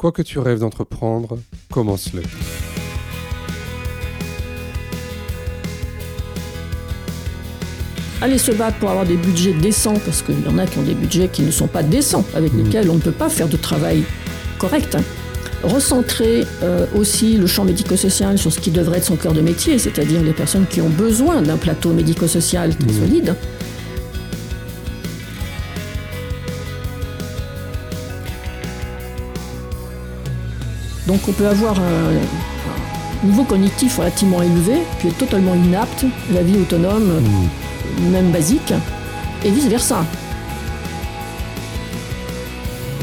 Quoi que tu rêves d'entreprendre, commence-le. Aller se battre pour avoir des budgets décents, parce qu'il y en a qui ont des budgets qui ne sont pas décents, avec Mhm. lesquels on ne peut pas faire de travail correct. Recentrer euh, aussi le champ médico-social sur ce qui devrait être son cœur de métier, c'est-à-dire les personnes qui ont besoin d'un plateau médico-social très Mhm. solide. Donc on peut avoir un, un niveau cognitif relativement élevé, puis être totalement inapte, à la vie autonome, même basique, et vice-versa.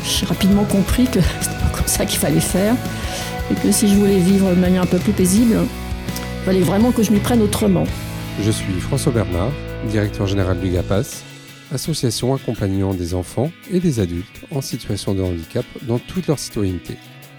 J'ai rapidement compris que c'était pas comme ça qu'il fallait faire, et que si je voulais vivre de manière un peu plus paisible, il fallait vraiment que je m'y prenne autrement. Je suis François Bernard, directeur général du GAPAS, association accompagnant des enfants et des adultes en situation de handicap dans toute leur citoyenneté.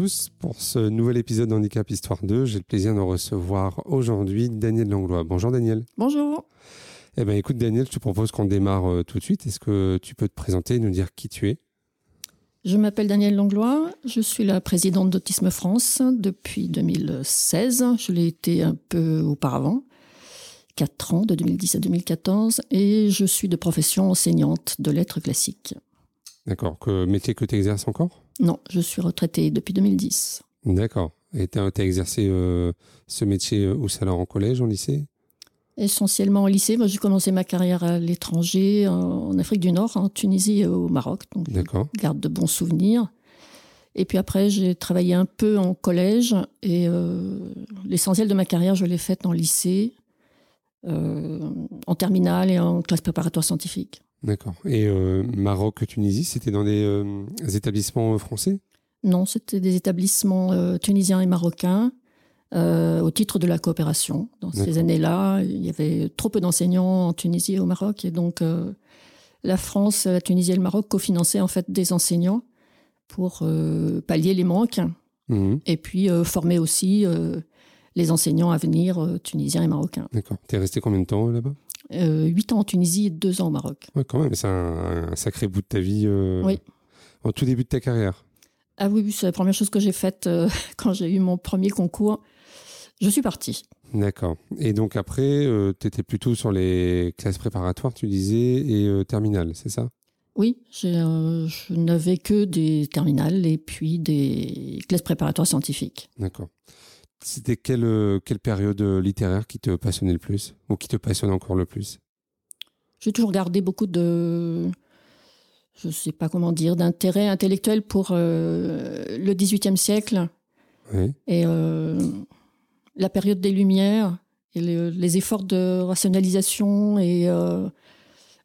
Tous, pour ce nouvel épisode d'Handicap Histoire 2, j'ai le plaisir de recevoir aujourd'hui Daniel Langlois. Bonjour Daniel. Bonjour. Eh bien écoute Daniel, je te propose qu'on démarre euh, tout de suite. Est-ce que tu peux te présenter et nous dire qui tu es? Je m'appelle Danielle Langlois, je suis la présidente d'Autisme France depuis 2016. Je l'ai été un peu auparavant, 4 ans, de 2010 à 2014, et je suis de profession enseignante de lettres classiques. D'accord, que métier que tu exerces encore? Non, je suis retraitée depuis 2010. D'accord. Et tu as, exercé euh, ce métier euh, ça alors en collège, en lycée? Essentiellement au lycée. Moi, j'ai commencé ma carrière à l'étranger, en- Afrique du Nord, en Tunisie et au Maroc. Donc, je garde de bons souvenirs. Et puis après, j'ai travaillé un peu en collège et euh, l'essentiel de ma carrière, je l'ai faite en lycée, euh, en terminale et en classe préparatoire scientifique. D'accord. Et euh, Maroc, Tunisie, c'était dans des euh, établissements euh, français? Non, c'était des établissements euh, tunisiens et marocains au titre de la coopération. Dans ces années-là, il y avait trop peu d'enseignants en Tunisie et au Maroc, et donc la France, la Tunisie et le Maroc cofinançaient en fait des enseignants pour pallier les manques Mhm. et puis former aussi les enseignants à venir euh, tunisiens et marocains. D'accord. T'es resté combien de temps euh, là-bas? Euh, Huit ans en Tunisie et deux ans au Maroc. Ouais, quand même, c'est un, un sacré bout de ta vie. euh, Oui. En tout début de ta carrière. Ah oui, c'est la première chose que j'ai faite euh, quand j'ai eu mon premier concours. Je suis partie. D'accord. Et donc après, tu étais plutôt sur les classes préparatoires, tu disais, et euh, terminales, c'est ça? Oui, euh, je n'avais que des terminales et puis des classes préparatoires scientifiques. D'accord. C'était quelle, euh, quelle période euh, littéraire qui te passionnait le plus Ou qui te passionne encore le plus? J'ai toujours gardé beaucoup de, je sais pas comment dire, d'intérêt intellectuel pour euh, le XVIIIe siècle Oui. et euh, la période des Lumières et les, les efforts de rationalisation et euh,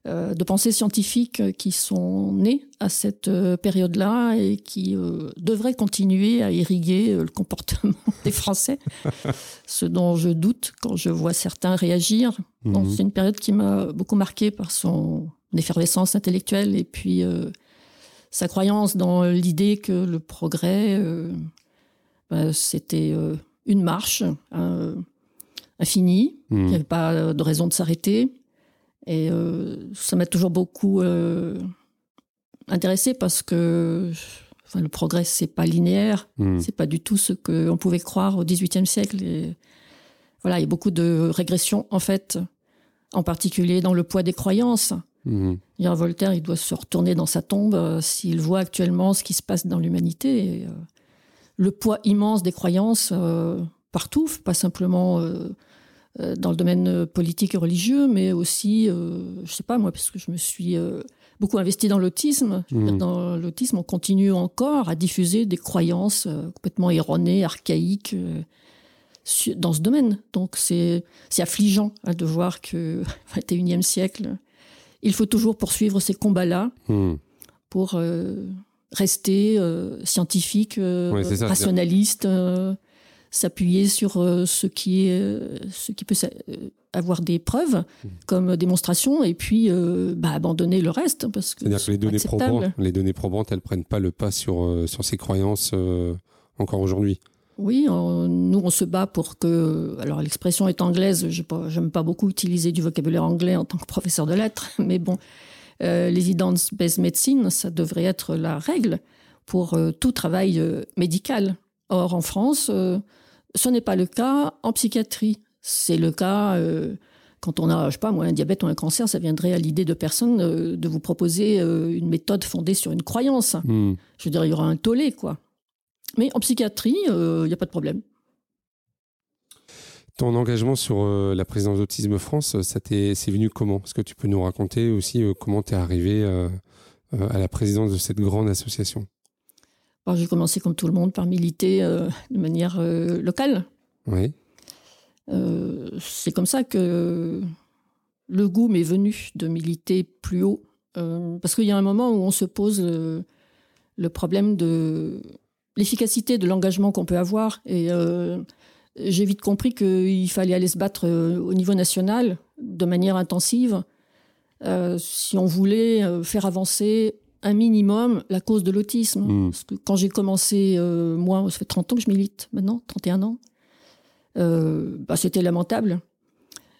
de pensée scientifique qui sont nés à cette euh, période-là et qui euh, devraient continuer à irriguer euh, le comportement des Français, ce dont je doute quand je vois certains réagir. Donc, Mhm. C'est une période qui m'a beaucoup marqué par son effervescence intellectuelle et puis euh, sa croyance dans l'idée que le progrès, euh, bah, c'était euh, une marche euh, infinie, Mhm. il n'y avait pas euh, de raison de s'arrêter. Et euh, ça m'a toujours beaucoup euh, intéressé parce que enfin, le progrès, c'est pas linéaire. Mhm. C'est pas du tout ce qu'on pouvait croire au XVIIIe siècle. Et voilà, il y a beaucoup de régressions, en fait, en particulier dans le poids des croyances. Dire, Voltaire, il doit se retourner dans sa tombe euh, s'il voit actuellement ce qui se passe dans l'humanité. Et, euh, le poids immense des croyances partout, pas simplement dans le domaine euh, politique et religieux, mais aussi, euh, je sais pas moi, parce que je me suis euh, beaucoup investi dans l'autisme. Mhm. Dans l'autisme, on continue encore à diffuser des croyances euh, complètement erronées, archaïques. euh, dans ce domaine. Donc c'est affligeant hein, de voir que au XXIe siècle, il faut toujours poursuivre ces combats-là Mhm. pour euh, rester scientifique, rationaliste, s'appuyer sur ce qui est, ce qui peut avoir des preuves mmh. comme démonstration et puis bah, abandonner le reste parce que c'est-à-dire que les données probantes, les données probantes, elles prennent pas le pas sur sur ces croyances encore aujourd'hui. Oui, nous on se bat pour que. Alors l'expression est anglaise, je n'aime pas beaucoup utiliser du vocabulaire anglais en tant que professeur de lettres, mais bon, euh, l'evidence-based medicine, ça devrait être la règle pour euh, tout travail euh, médical. Or en France, euh, ce n'est pas le cas en psychiatrie. C'est le cas quand on a, je sais pas moi, un diabète ou un cancer, ça viendrait à l'idée de personne de vous proposer une méthode fondée sur une croyance. Hmm. Je veux dire, il y aura un tollé, quoi. Mais en psychiatrie, il euh, n'y a pas de problème. Ton engagement sur euh, la présidence d'Autisme France, ça c'est venu comment? Est-ce que tu peux nous raconter aussi euh, comment tu es arrivé à la présidence de cette grande association? J'ai commencé comme tout le monde par militer de manière locale. Oui. c'est comme ça que le goût m'est venu de militer plus haut. parce qu'il y a un moment où on se pose le problème de l'efficacité de l'engagement qu'on peut avoir. Et euh, j'ai vite compris qu'il fallait aller se battre euh, au niveau national de manière intensive euh, si on voulait faire avancer un minimum la cause de l'autisme. Hmm. Parce que quand j'ai commencé, moi, ça fait 30 ans que je milite maintenant, 31 ans, bah, c'était lamentable.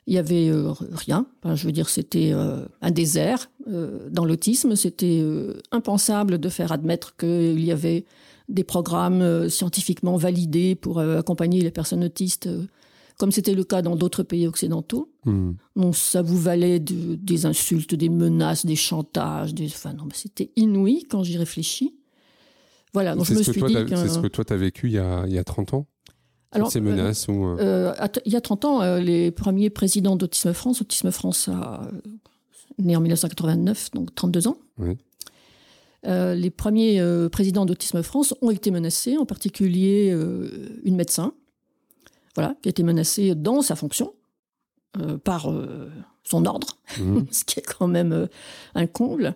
Il y avait rien. je veux dire, c'était un désert dans l'autisme. C'était impensable de faire admettre qu'il y avait des programmes euh, scientifiquement validés pour euh, accompagner les personnes autistes, euh, comme c'était le cas dans d'autres pays occidentaux. Hmm. Donc ça vous valait des insultes, des menaces, des chantages. Des... Enfin non, c'était inouï quand j'y réfléchis. Voilà, donc je me suis dit C'est ce que toi, tu as vécu il y a, il y a 30 ans? Alors, ces menaces ou... Il y a 30 ans, les premiers présidents d'Autisme France, Autisme France a né en 1989, donc 32 ans. Oui. Euh, les premiers euh, présidents d'Autisme France ont été menacés, en particulier euh, une médecin, voilà, qui a été menacée dans sa fonction par son ordre, mmh. ce qui est quand même un comble.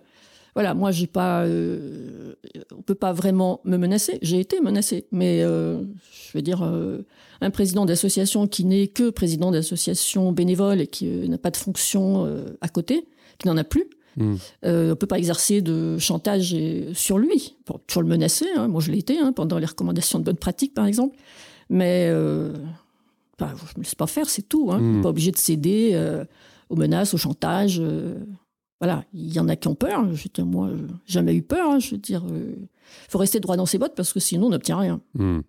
Voilà, moi j'ai pas, on peut pas vraiment me menacer. J'ai été menacée, mais je veux dire, un président d'association qui n'est que président d'association bénévole et qui n'a pas de fonction à côté, qui n'en a plus. Euh, on ne peut pas exercer de chantage sur lui, pour toujours le menacer. Hein. Moi, je l'ai été hein, pendant les recommandations de bonne pratique, par exemple. Mais euh, je ne me laisse pas faire, c'est tout. Hein. Hmm. Pas obligé de céder euh, aux menaces, au chantage. voilà, il y en a qui ont peur. Dire, moi, jamais eu peur. Hein. Je veux dire, il faut rester droit dans ses bottes parce que sinon, on n'obtient rien. Hmm.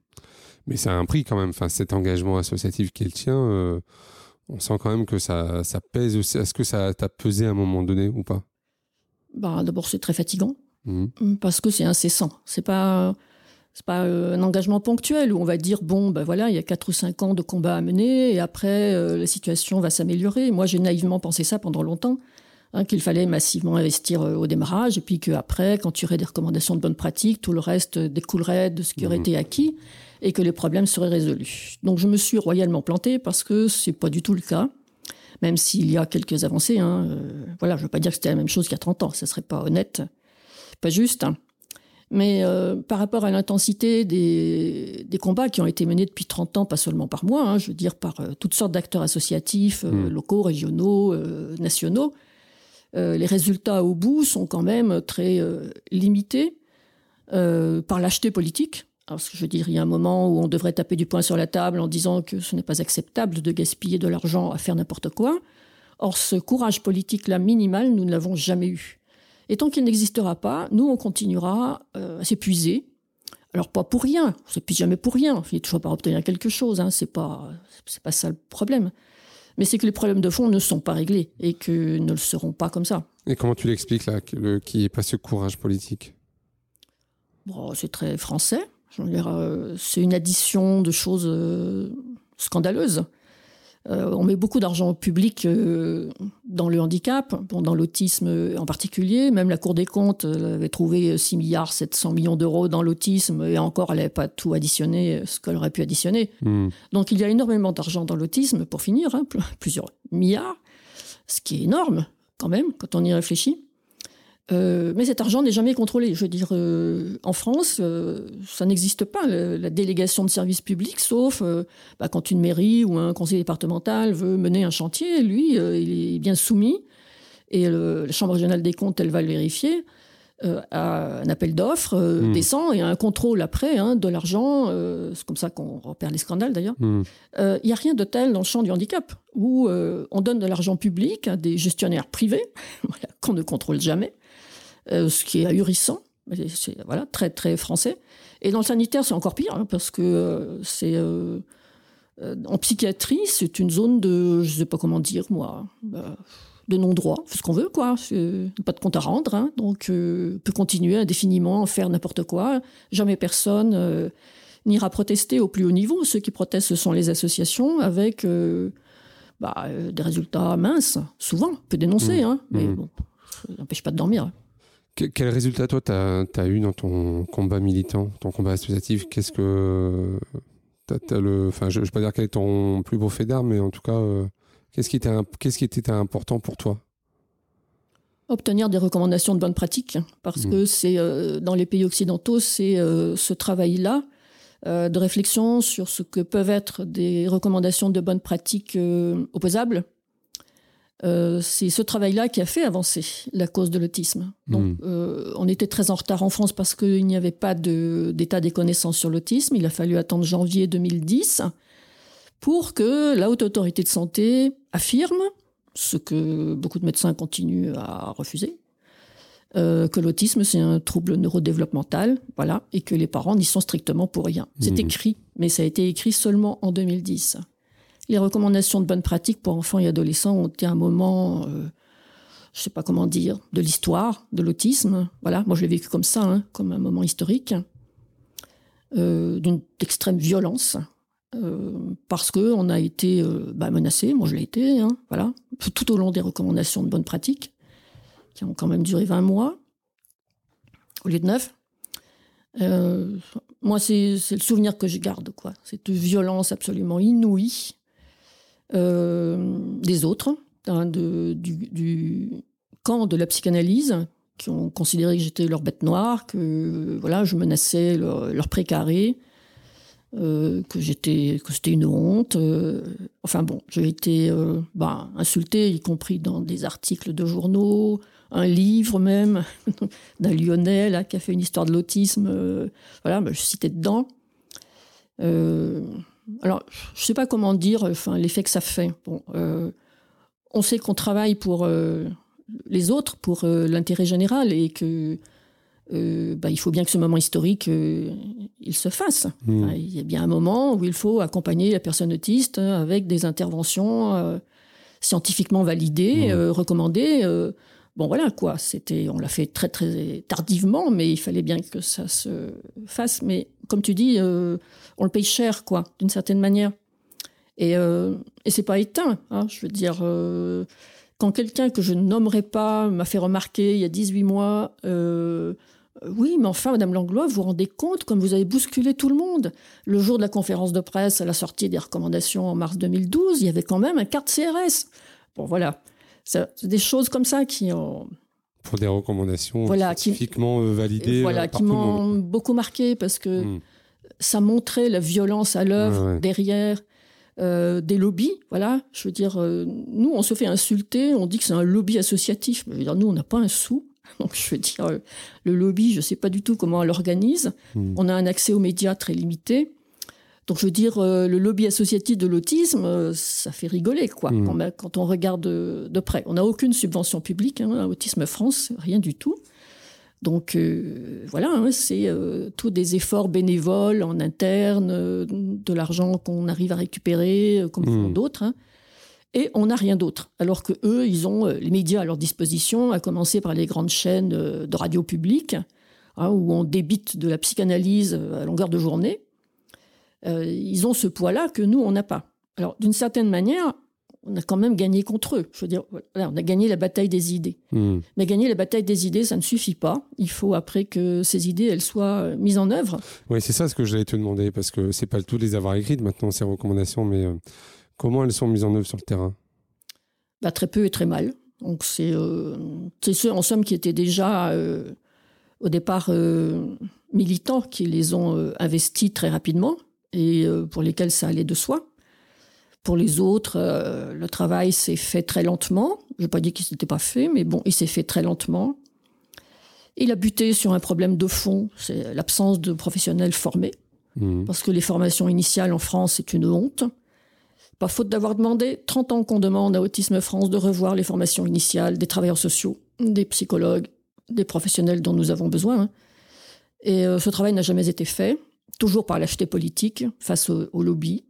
Mais c'est un prix quand même. Enfin, cet engagement associatif qui est le tien on sent quand même que ça, ça pèse aussi. Est-ce que ça t'a pesé à un moment donné ou pas? Bah, D'abord, c'est très fatigant mmh. Mmh, parce que c'est incessant. C'est pas c'est pas euh, un engagement ponctuel où on va dire bon ben voilà il y a quatre ou cinq ans de combat à mener et après euh, la situation va s'améliorer. Moi j'ai naïvement pensé ça pendant longtemps hein, qu'il fallait massivement investir euh, au démarrage et puis qu'après quand tu aurais des recommandations de bonne pratique tout le reste découlerait de ce qui aurait mmh. été acquis et que les problèmes seraient résolus. Donc je me suis royalement planté parce que c'est pas du tout le cas même s'il y a quelques avancées. Hein, euh, voilà, je ne veux pas dire que c'était la même chose qu'il y a 30 ans, ça serait pas honnête, pas juste. Hein. Mais euh, par rapport à l'intensité des, combats qui ont été menés depuis 30 ans, pas seulement par moi, hein, je veux dire par euh, toutes sortes d'acteurs associatifs, mmh. locaux, régionaux, nationaux, les résultats au bout sont quand même très limités par l'acheté politique. Que je veux dire, il y a un moment où on devrait taper du poing sur la table en disant que ce n'est pas acceptable de gaspiller de l'argent à faire n'importe quoi. Or, ce courage politique-là minimal, nous ne l'avons jamais eu. Et tant qu'il n'existera pas, nous, on continuera euh, à s'épuiser. Alors, pas pour rien, on s'épuise jamais pour rien, on finit toujours par obtenir quelque chose, hein. c'est pas, c'est pas ça le problème. Mais c'est que les problèmes de fond ne sont pas réglés et que ne le seront pas comme ça. Et comment tu l'expliques, là, qu'il n'y ait pas ce courage politique? Bon, C'est très français. Euh, c'est une addition de choses euh, scandaleuses. Euh, on met beaucoup d'argent public dans le handicap, dans l'autisme en particulier. Même la Cour des comptes avait trouvé 6 milliards 700 millions d'euros dans l'autisme et encore, elle n'avait pas tout additionné, ce qu'elle aurait pu additionner. Hmm. Donc il y a énormément d'argent dans l'autisme, pour finir, hein, plusieurs milliards, ce qui est énorme quand même quand on y réfléchit. Euh, mais cet argent n'est jamais contrôlé. Je veux dire, euh, en France, euh, ça n'existe pas, la délégation de services publics, sauf bah, quand une mairie ou un conseil départemental veut mener un chantier, lui, il est bien soumis. Et la Chambre régionale des comptes, elle va le vérifier. à un appel d'offres hmm. descend et un contrôle après hein, de l'argent. c'est comme ça qu'on repère les scandales d'ailleurs. Hmm. Il n'y a rien de tel dans le champ du handicap où on donne de l'argent public à des gestionnaires privés qu'on ne contrôle jamais euh, ce qui est ahurissant. C'est voilà, très, très français. Et dans le sanitaire, c'est encore pire, hein, parce que euh, c'est. Euh, en psychiatrie, c'est une zone de. Je ne sais pas comment dire, moi. de non-droit, ce qu'on veut, quoi. Pas de compte à rendre, hein. donc peut continuer indéfiniment à faire n'importe quoi. Jamais personne n'ira protester au plus haut niveau. Ceux qui protestent, ce sont les associations avec bah, des résultats minces, souvent. On peut dénoncer, mmh. hein, mais mmh. bon, ça n'empêche pas de dormir. Quel résultat, toi, tu as, eu dans ton combat militant, ton combat associatif? Qu'est-ce que. le, enfin, je ne vais pas dire quel est ton plus beau fait d'armes, mais en tout cas, euh, qu'est-ce qui, était, qu'est-ce qui était important pour toi? Obtenir des recommandations de bonne pratique, parce mmh. que c'est euh, dans les pays occidentaux, c'est euh, ce travail-là de réflexion sur ce que peuvent être des recommandations de bonne pratique opposables euh, c'est ce travail-là qui a fait avancer la cause de l'autisme. Donc, hmm. euh, on était très en retard en France parce qu'il n'y avait pas d'état des connaissances sur l'autisme. Il a fallu attendre janvier 2010 pour que la haute autorité de santé affirme ce que beaucoup de médecins continuent à refuser, euh, que l'autisme c'est un trouble neurodéveloppemental, voilà, et que les parents n'y sont strictement pour rien. C'est hmm. écrit, mais ça a été écrit seulement en 2010. Les recommandations de bonne pratique pour enfants et adolescents ont été un moment, euh, je ne sais pas comment dire, de l'histoire, de l'autisme. Voilà, moi je l'ai vécu comme ça, hein, comme un moment historique, euh, d'une extrême violence, euh, parce que on a été bah, menacé. Moi je l'ai été, hein, voilà, tout au long des recommandations de bonne pratique, qui ont quand même duré 20 mois au lieu de 9. moi, c'est le souvenir que je garde, quoi. Cette violence absolument inouïe euh, des autres, hein, du, camp de la psychanalyse, qui ont considéré que j'étais leur bête noire, que voilà, je menaçais leur, précaré, euh, que j'étais, que c'était une honte. Euh, enfin bon, j'ai été bah, insulté, y compris dans des articles de journaux, un livre même d'un Lyonnais qui a fait une histoire de l'autisme. voilà, bah, je citais dedans. Alors, je ne sais pas comment dire enfin, l'effet que ça fait. Bon, euh, on sait qu'on travaille pour euh, les autres, pour euh, l'intérêt général, et que bah, il faut bien que ce moment historique, il se fasse. Hmm. il y a bien un moment où il faut accompagner la personne autiste avec des interventions scientifiquement validées, hmm. recommandées. bon, voilà quoi. C'était, on l'a fait très très tardivement, mais il fallait bien que ça se fasse. Mais comme tu dis on le paye cher, quoi, d'une certaine manière. Et, euh, et c'est pas éteint. Hein, je veux dire, euh, quand quelqu'un que je ne nommerai pas m'a fait remarquer il y a 18 mois, euh, oui, mais enfin, Madame Langlois, vous vous rendez compte comme vous avez bousculé tout le monde. Le jour de la conférence de presse à la sortie des recommandations en mars 2012, il y avait quand même un carte CRS. Bon, voilà. C'est des choses comme ça qui ont. Pour des recommandations scientifiquement validées. Voilà, qui m'ont beaucoup marqué parce que. Hmm ça montrait la violence à l'œuvre derrière euh, des lobbies. Voilà, je veux dire, euh, nous, on se fait insulter, on dit que c'est un lobby associatif. Je veux dire, nous, on n'a pas un sou. Donc, je veux dire, euh, le lobby, je ne sais pas du tout comment on l'organise. Hmm. On a un accès aux médias très limité. Donc, je veux dire, le lobby associatif de l'autisme, ça fait rigoler, quoi, hmm. quand, on regarde de, près. On n'a aucune subvention publique, hein, Autisme France, rien du tout. Donc euh, voilà, hein, c'est euh, tous des efforts bénévoles en interne, euh, de l'argent qu'on arrive à récupérer, comme font hmm. d'autres. Hein. et on n'a rien d'autre. Alors que eux, ils ont les médias à leur disposition, à commencer par les grandes chaînes de radio publique, hein, où on débite de la psychanalyse à longueur de journée. ils ont ce poids-là que nous, on n'a pas. Alors, d'une certaine manière, on a quand même gagné contre eux. Je veux dire, on a gagné la bataille des idées. Hmm. Mais gagner la bataille des idées, ça ne suffit pas. Il faut après que ces idées, elles soient euh, mises en œuvre. Oui, c'est ça ce que j'allais te demander, parce que c'est pas le tout de les avoir écrites maintenant, ces recommandations, mais euh, comment elles sont mises en œuvre sur le terrain? Bah, Très peu et très mal. Donc c'est ceux en somme qui étaient déjà au départ militants qui les ont investis très rapidement et pour lesquels ça allait de soi. Pour les autres, le travail s'est fait très lentement. Je ne vais pas dire qu'il s'était pas fait, mais bon, il s'est fait très lentement. Il a buté sur un problème de fond, c'est l'absence de professionnels formés. Mmh. Parce que les formations initiales en France, c'est une honte. Pas faute d'avoir demandé 30 ans qu'on demande à Autisme France de revoir les formations initiales des travailleurs sociaux, des psychologues, des professionnels dont nous avons besoin. Hein. Et euh, ce travail n'a jamais été fait, toujours par l'acheté politique face au, lobby.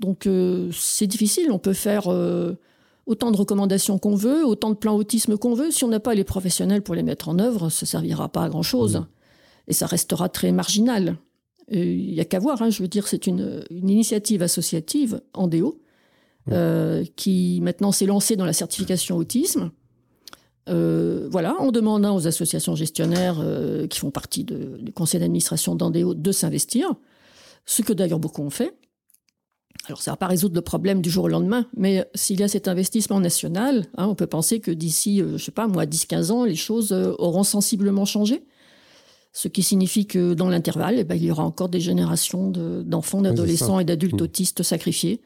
Donc euh, c'est difficile, on peut faire euh, autant de recommandations qu'on veut, autant de plans autisme qu'on veut. Si on n'a pas les professionnels pour les mettre en œuvre, ça servira pas à grand chose. Mmh. Et ça restera très marginal. Il n'y a qu'à voir, hein, je veux dire, c'est une, initiative associative, Andéo, mmh. euh, qui maintenant s'est lancée dans la certification autisme. Euh, voilà, en demandant aux associations gestionnaires euh, qui font partie du conseil d'administration d'Andéo de s'investir, ce que d'ailleurs beaucoup ont fait. Alors, ça ne va pas résoudre le problème du jour au lendemain, mais s'il y a cet investissement national, hein, on peut penser que d'ici, euh, je sais pas, moi, 10-15 ans, les choses euh, auront sensiblement changé. Ce qui signifie que dans l'intervalle, eh ben, il y aura encore des générations d'enfants, d'adolescents et d'adultes mmh. autistes sacrifiés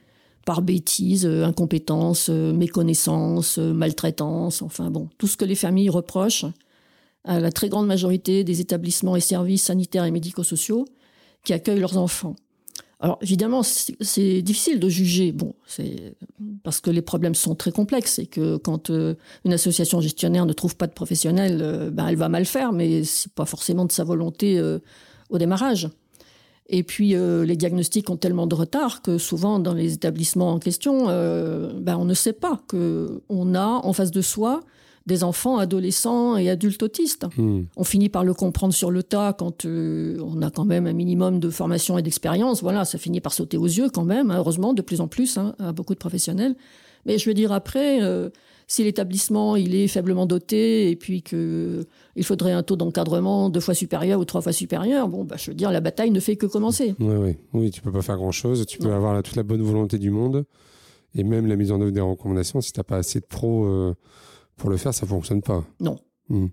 par bêtises, euh, incompétence, méconnaissance, maltraitance, enfin bon, tout ce que les familles reprochent à la très grande majorité des établissements et services sanitaires et médico-sociaux qui accueillent leurs enfants. Alors évidemment, c'est difficile de juger, bon, c'est parce que les problèmes sont très complexes et que quand euh, une association gestionnaire ne trouve pas de professionnels, euh, ben elle va mal faire, mais c'est pas forcément de sa volonté euh, au démarrage. Et puis les diagnostics ont tellement de retard que souvent dans les établissements en question, ben on ne sait pas que on a en face de soi des enfants, adolescents et adultes autistes. Hmm. On finit par le comprendre sur le tas quand euh, on a quand même un minimum de formation et d'expérience. Voilà, ça finit par sauter aux yeux quand même, hein, heureusement, de plus en plus, hein, à beaucoup de professionnels. Mais je veux dire après, euh, si l'établissement il est faiblement doté et puis que il faudrait un taux d'encadrement deux fois supérieur ou trois fois supérieur, bon, bah, je veux dire, la bataille ne fait que commencer. Oui, oui, oui, tu peux pas faire grand chose. Tu peux avoir toute la bonne volonté du monde et même la mise en œuvre des recommandations si tu n'as pas assez de pros. Euh, pour le faire, ça fonctionne pas. Non. Hmm.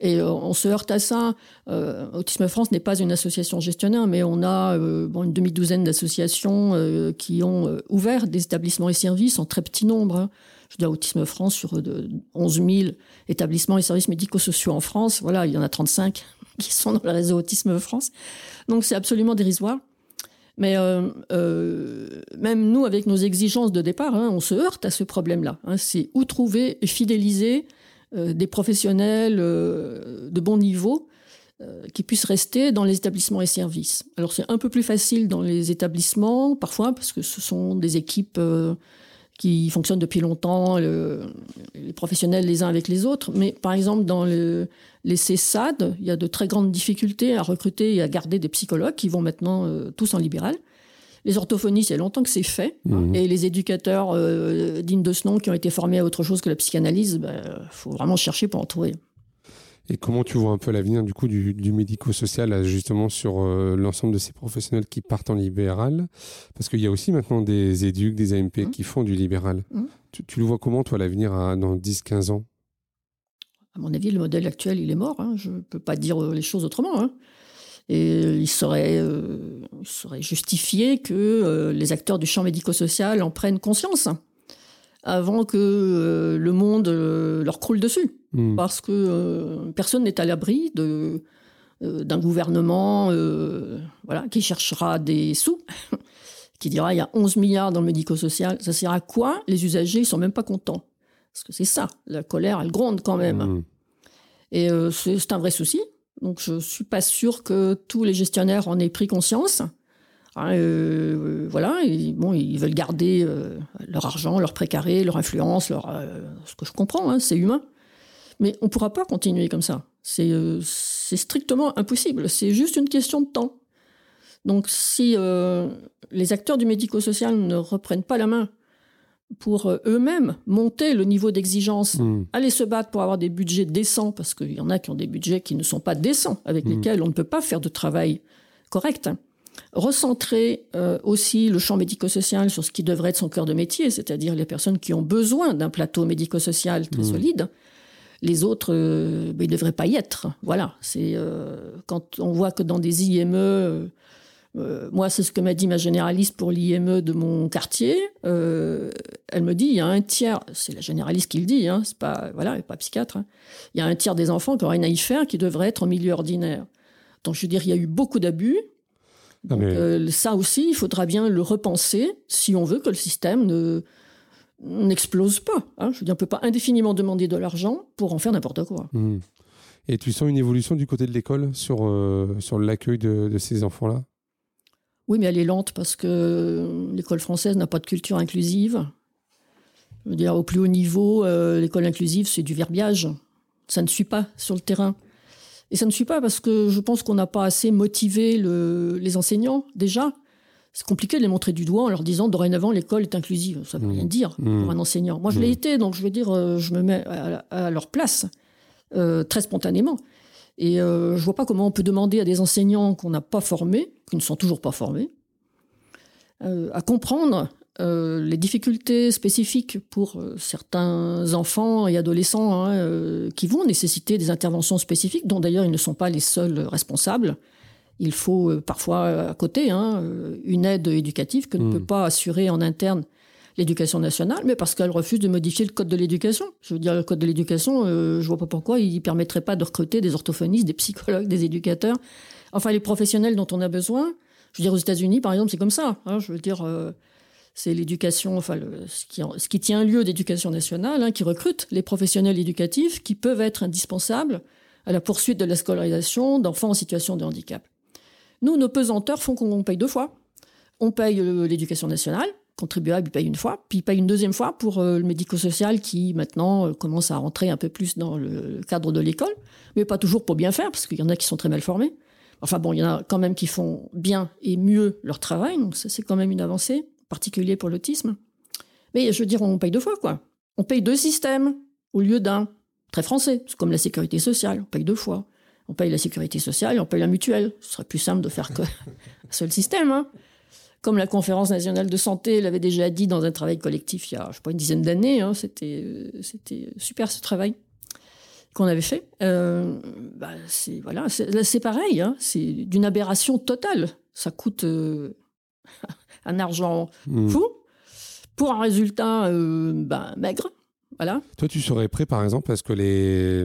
Et euh, on se heurte à ça. Euh, Autisme France n'est pas une association gestionnaire, mais on a euh, bon, une demi-douzaine d'associations qui ont ouvert des établissements et services en très petit nombre. Hein. Je dis Autisme France sur de 11 000 établissements et services médico-sociaux en France. Voilà, il y en a 35 qui sont dans le réseau Autisme France. Donc c'est absolument dérisoire. Mais euh, euh, même nous, avec nos exigences de départ, hein, on se heurte à ce problème-là. Hein. C'est où trouver et fidéliser euh, des professionnels de bon niveau qui puissent rester dans les établissements et services. Alors c'est un peu plus facile dans les établissements, parfois, parce que ce sont des équipes qui fonctionnent depuis longtemps, les professionnels les uns avec les autres. Mais par exemple, dans le, les CESAD, il y a de très grandes difficultés à recruter et à garder des psychologues qui vont maintenant euh, tous en libéral. Les orthophonistes, il y a longtemps que c'est fait. Mmh. Et les éducateurs euh, dignes de ce nom qui ont été formés à autre chose que la psychanalyse, il ben, faut vraiment chercher pour en trouver. Et comment tu vois un peu l'avenir du coup du, médico-social justement sur euh, l'ensemble de ces professionnels qui partent en libéral? Parce qu'il y a aussi maintenant des éducs, des AMP mmh. qui font du libéral. Mmh. Tu, le vois comment toi l'avenir dans 10-15 ans? À mon avis, le modèle actuel, il est mort. Hein. Je ne peux pas dire euh, les choses autrement. Hein. Et il serait, euh, il serait justifié que les acteurs du champ médico-social en prennent conscience avant que euh, le monde euh, leur croule dessus. Hmm. Parce que euh, personne n'est à l'abri de, d'un gouvernement voilà, qui cherchera des sous, qui dira il y a 11 milliards dans le médico-social. Ça sert à quoi? Les usagers, ils sont même pas contents. Parce que c'est ça, la colère, elle gronde quand même. Hmm. Et c'est un vrai souci. Donc je suis pas sûr que tous les gestionnaires en aient pris conscience. Hein, euh, voilà, bon, ils veulent garder euh, leur argent, leur précaré, leur influence, leur, euh, ce que je comprends, hein, c'est humain. Mais on ne pourra pas continuer comme ça. C'est strictement impossible. C'est juste une question de temps. Donc si les acteurs du médico-social ne reprennent pas la main pour eux-mêmes monter le niveau d'exigence, mmh. aller se battre pour avoir des budgets décents, parce qu'il y en a qui ont des budgets qui ne sont pas décents, avec mmh. lesquels on ne peut pas faire de travail correct. Recentrer euh, aussi le champ médico-social sur ce qui devrait être son cœur de métier, c'est-à-dire les personnes qui ont besoin d'un plateau médico-social très Mmh. solide. Les autres, euh, ben, ils ne devraient pas y être. Voilà. C'est euh, quand on voit que dans des IME, moi, c'est ce que m'a dit ma généraliste pour l'IME de mon quartier. elle me dit, il y a un tiers, c'est la généraliste qui le dit, hein, c'est pas voilà, pas psychiatre. hein. il y a un tiers des enfants qui ont rien à y faire, qui devraient être en milieu ordinaire. Donc, je veux dire, il y a eu beaucoup d'abus. Mais- Euh, ça aussi, il faudra bien le repenser si on veut que le système ne n'explose pas. hein. Je veux dire, on peut pas indéfiniment demander de l'argent pour en faire n'importe quoi. Hmm. Et tu sens une évolution du côté de l'école sur, euh, sur l'accueil de, de ces enfants-là? Oui, mais elle est lente parce que l'école française n'a pas de culture inclusive. Je veux dire, au plus haut niveau, euh, l'école inclusive, c'est du verbiage. Ça ne suit pas sur le terrain. Et ça ne suit pas parce que je pense qu'on n'a pas assez motivé le- les enseignants, déjà. C'est compliqué de les montrer du doigt en leur disant dorénavant l'école est inclusive. Ça ne veut Mmh. rien dire Mmh. pour un enseignant. Moi, je l'ai Mmh. été, donc je veux dire, euh, je me mets à, à leur place euh, très spontanément. Et euh, je vois pas comment on peut demander à des enseignants qu'on n'a pas formés, qui ne sont toujours pas formés, euh, à comprendre euh, les difficultés spécifiques pour euh, certains enfants et adolescents hein, euh, qui vont nécessiter des interventions spécifiques, dont d'ailleurs ils ne sont pas les seuls responsables. Il faut parfois à côté hein, une aide éducative que ne peut pas assurer en interne l'éducation nationale, mais parce qu'elle refuse de modifier le code de l'éducation. Je veux dire, le code de l'éducation, je vois pas pourquoi il permettrait pas de recruter des orthophonistes, des psychologues, des éducateurs, enfin les professionnels dont on a besoin. Je veux dire, aux États-Unis, par exemple, c'est comme ça. hein. je veux dire, c'est l'éducation, enfin, ce, qui, ce qui tient lieu d'éducation nationale, hein, qui recrute les professionnels éducatifs qui peuvent être indispensables à la poursuite de la scolarisation d'enfants en situation de handicap. Nous, nos pesanteurs font qu'on paye deux fois. On paye l'éducation nationale, contribuable, paye une fois, puis il paye une deuxième fois pour euh, le médico-social qui maintenant euh, commence à rentrer un peu plus dans le cadre de l'école, mais pas toujours pour bien faire, parce qu'il y en a qui sont très mal formés. Enfin bon, il y en a quand même qui font bien et mieux leur travail, donc ça c'est quand même une avancée, particulier pour l'autisme. Mais je veux dire, on paye deux fois, quoi. On paye deux systèmes au lieu d'un. Très français, c'est comme la sécurité sociale, on paye deux fois. On paye la sécurité sociale et on paye la mutuelle. Ce serait plus simple de faire que un seul système. Hein. Comme la Conférence nationale de santé l'avait déjà dit dans un travail collectif il y a, je sais pas, une dizaine d'années, hein, c'était, euh, c'était super ce travail qu'on avait fait. Euh, bah, c'est, voilà, c'est, là, c'est pareil, hein, c'est d'une aberration totale. Ça coûte euh, un argent Hmm. fou pour un résultat euh, bah, maigre. Voilà. Toi, tu serais prêt, par exemple, à ce que les,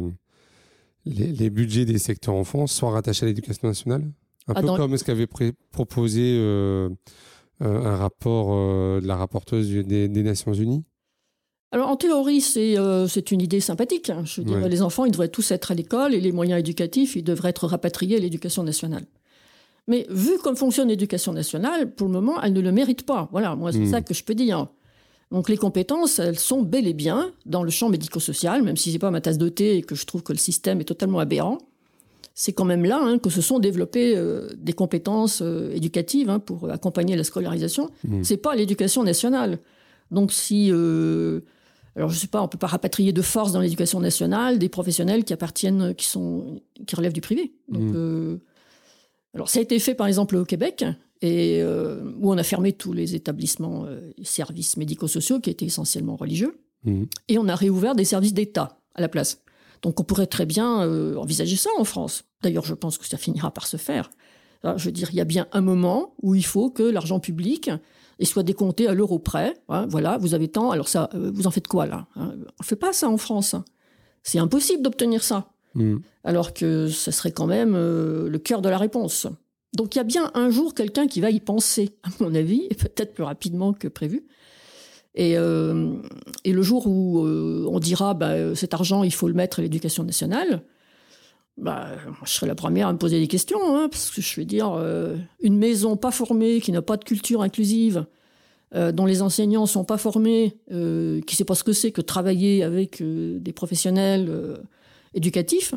les, les budgets des secteurs enfants soient rattachés à l'éducation nationale? Un Ah, peu comme ce qu'avait proposé euh, euh, un rapport de la rapporteuse des, des Nations Unies? Alors en théorie, c'est euh, une idée sympathique. hein. Je veux dire, Ouais. les enfants, ils devraient tous être à l'école et les moyens éducatifs, ils devraient être rapatriés à l'éducation nationale. Mais vu comme fonctionne l'éducation nationale, pour le moment, elle ne le mérite pas. Voilà, moi, c'est Hmm. ça que je peux dire. Donc les compétences, elles sont bel et bien dans le champ médico-social, même si c'est pas ma tasse de thé et que je trouve que le système est totalement aberrant. C'est quand même là hein, que se sont développées euh, des compétences euh, éducatives hein, pour accompagner la scolarisation. Hmm. C'est pas l'éducation nationale. Donc si euh, alors je sais pas, on peut pas rapatrier de force dans l'éducation nationale des professionnels qui appartiennent, qui sont, qui relèvent du privé. Donc, Mm. euh, alors ça a été fait par exemple au Québec et euh, où on a fermé tous les établissements, euh, et services médico-sociaux qui étaient essentiellement religieux Hmm. et on a réouvert des services d'État à la place. Donc on pourrait très bien euh, envisager ça en France. D'ailleurs, je pense que ça finira par se faire. Alors, je veux dire, il y a bien un moment où il faut que l'argent public il soit décompté à l'euro près. hein, voilà, vous avez tant. Alors ça, euh, vous en faites quoi là hein? On fait pas ça en France. C'est impossible d'obtenir ça. Hmm. Alors que ce serait quand même euh, le cœur de la réponse. Donc il y a bien un jour quelqu'un qui va y penser, à mon avis, et peut-être plus rapidement que prévu. Et, euh, le jour où euh, on dira bah, cet argent, il faut le mettre à l'éducation nationale, bah, je serai la première à me poser des questions, hein, parce que je veux dire, une maison pas formée, qui n'a pas de culture inclusive, dont les enseignants sont pas formés, qui ne sait pas ce que c'est que travailler avec des professionnels euh, éducatifs,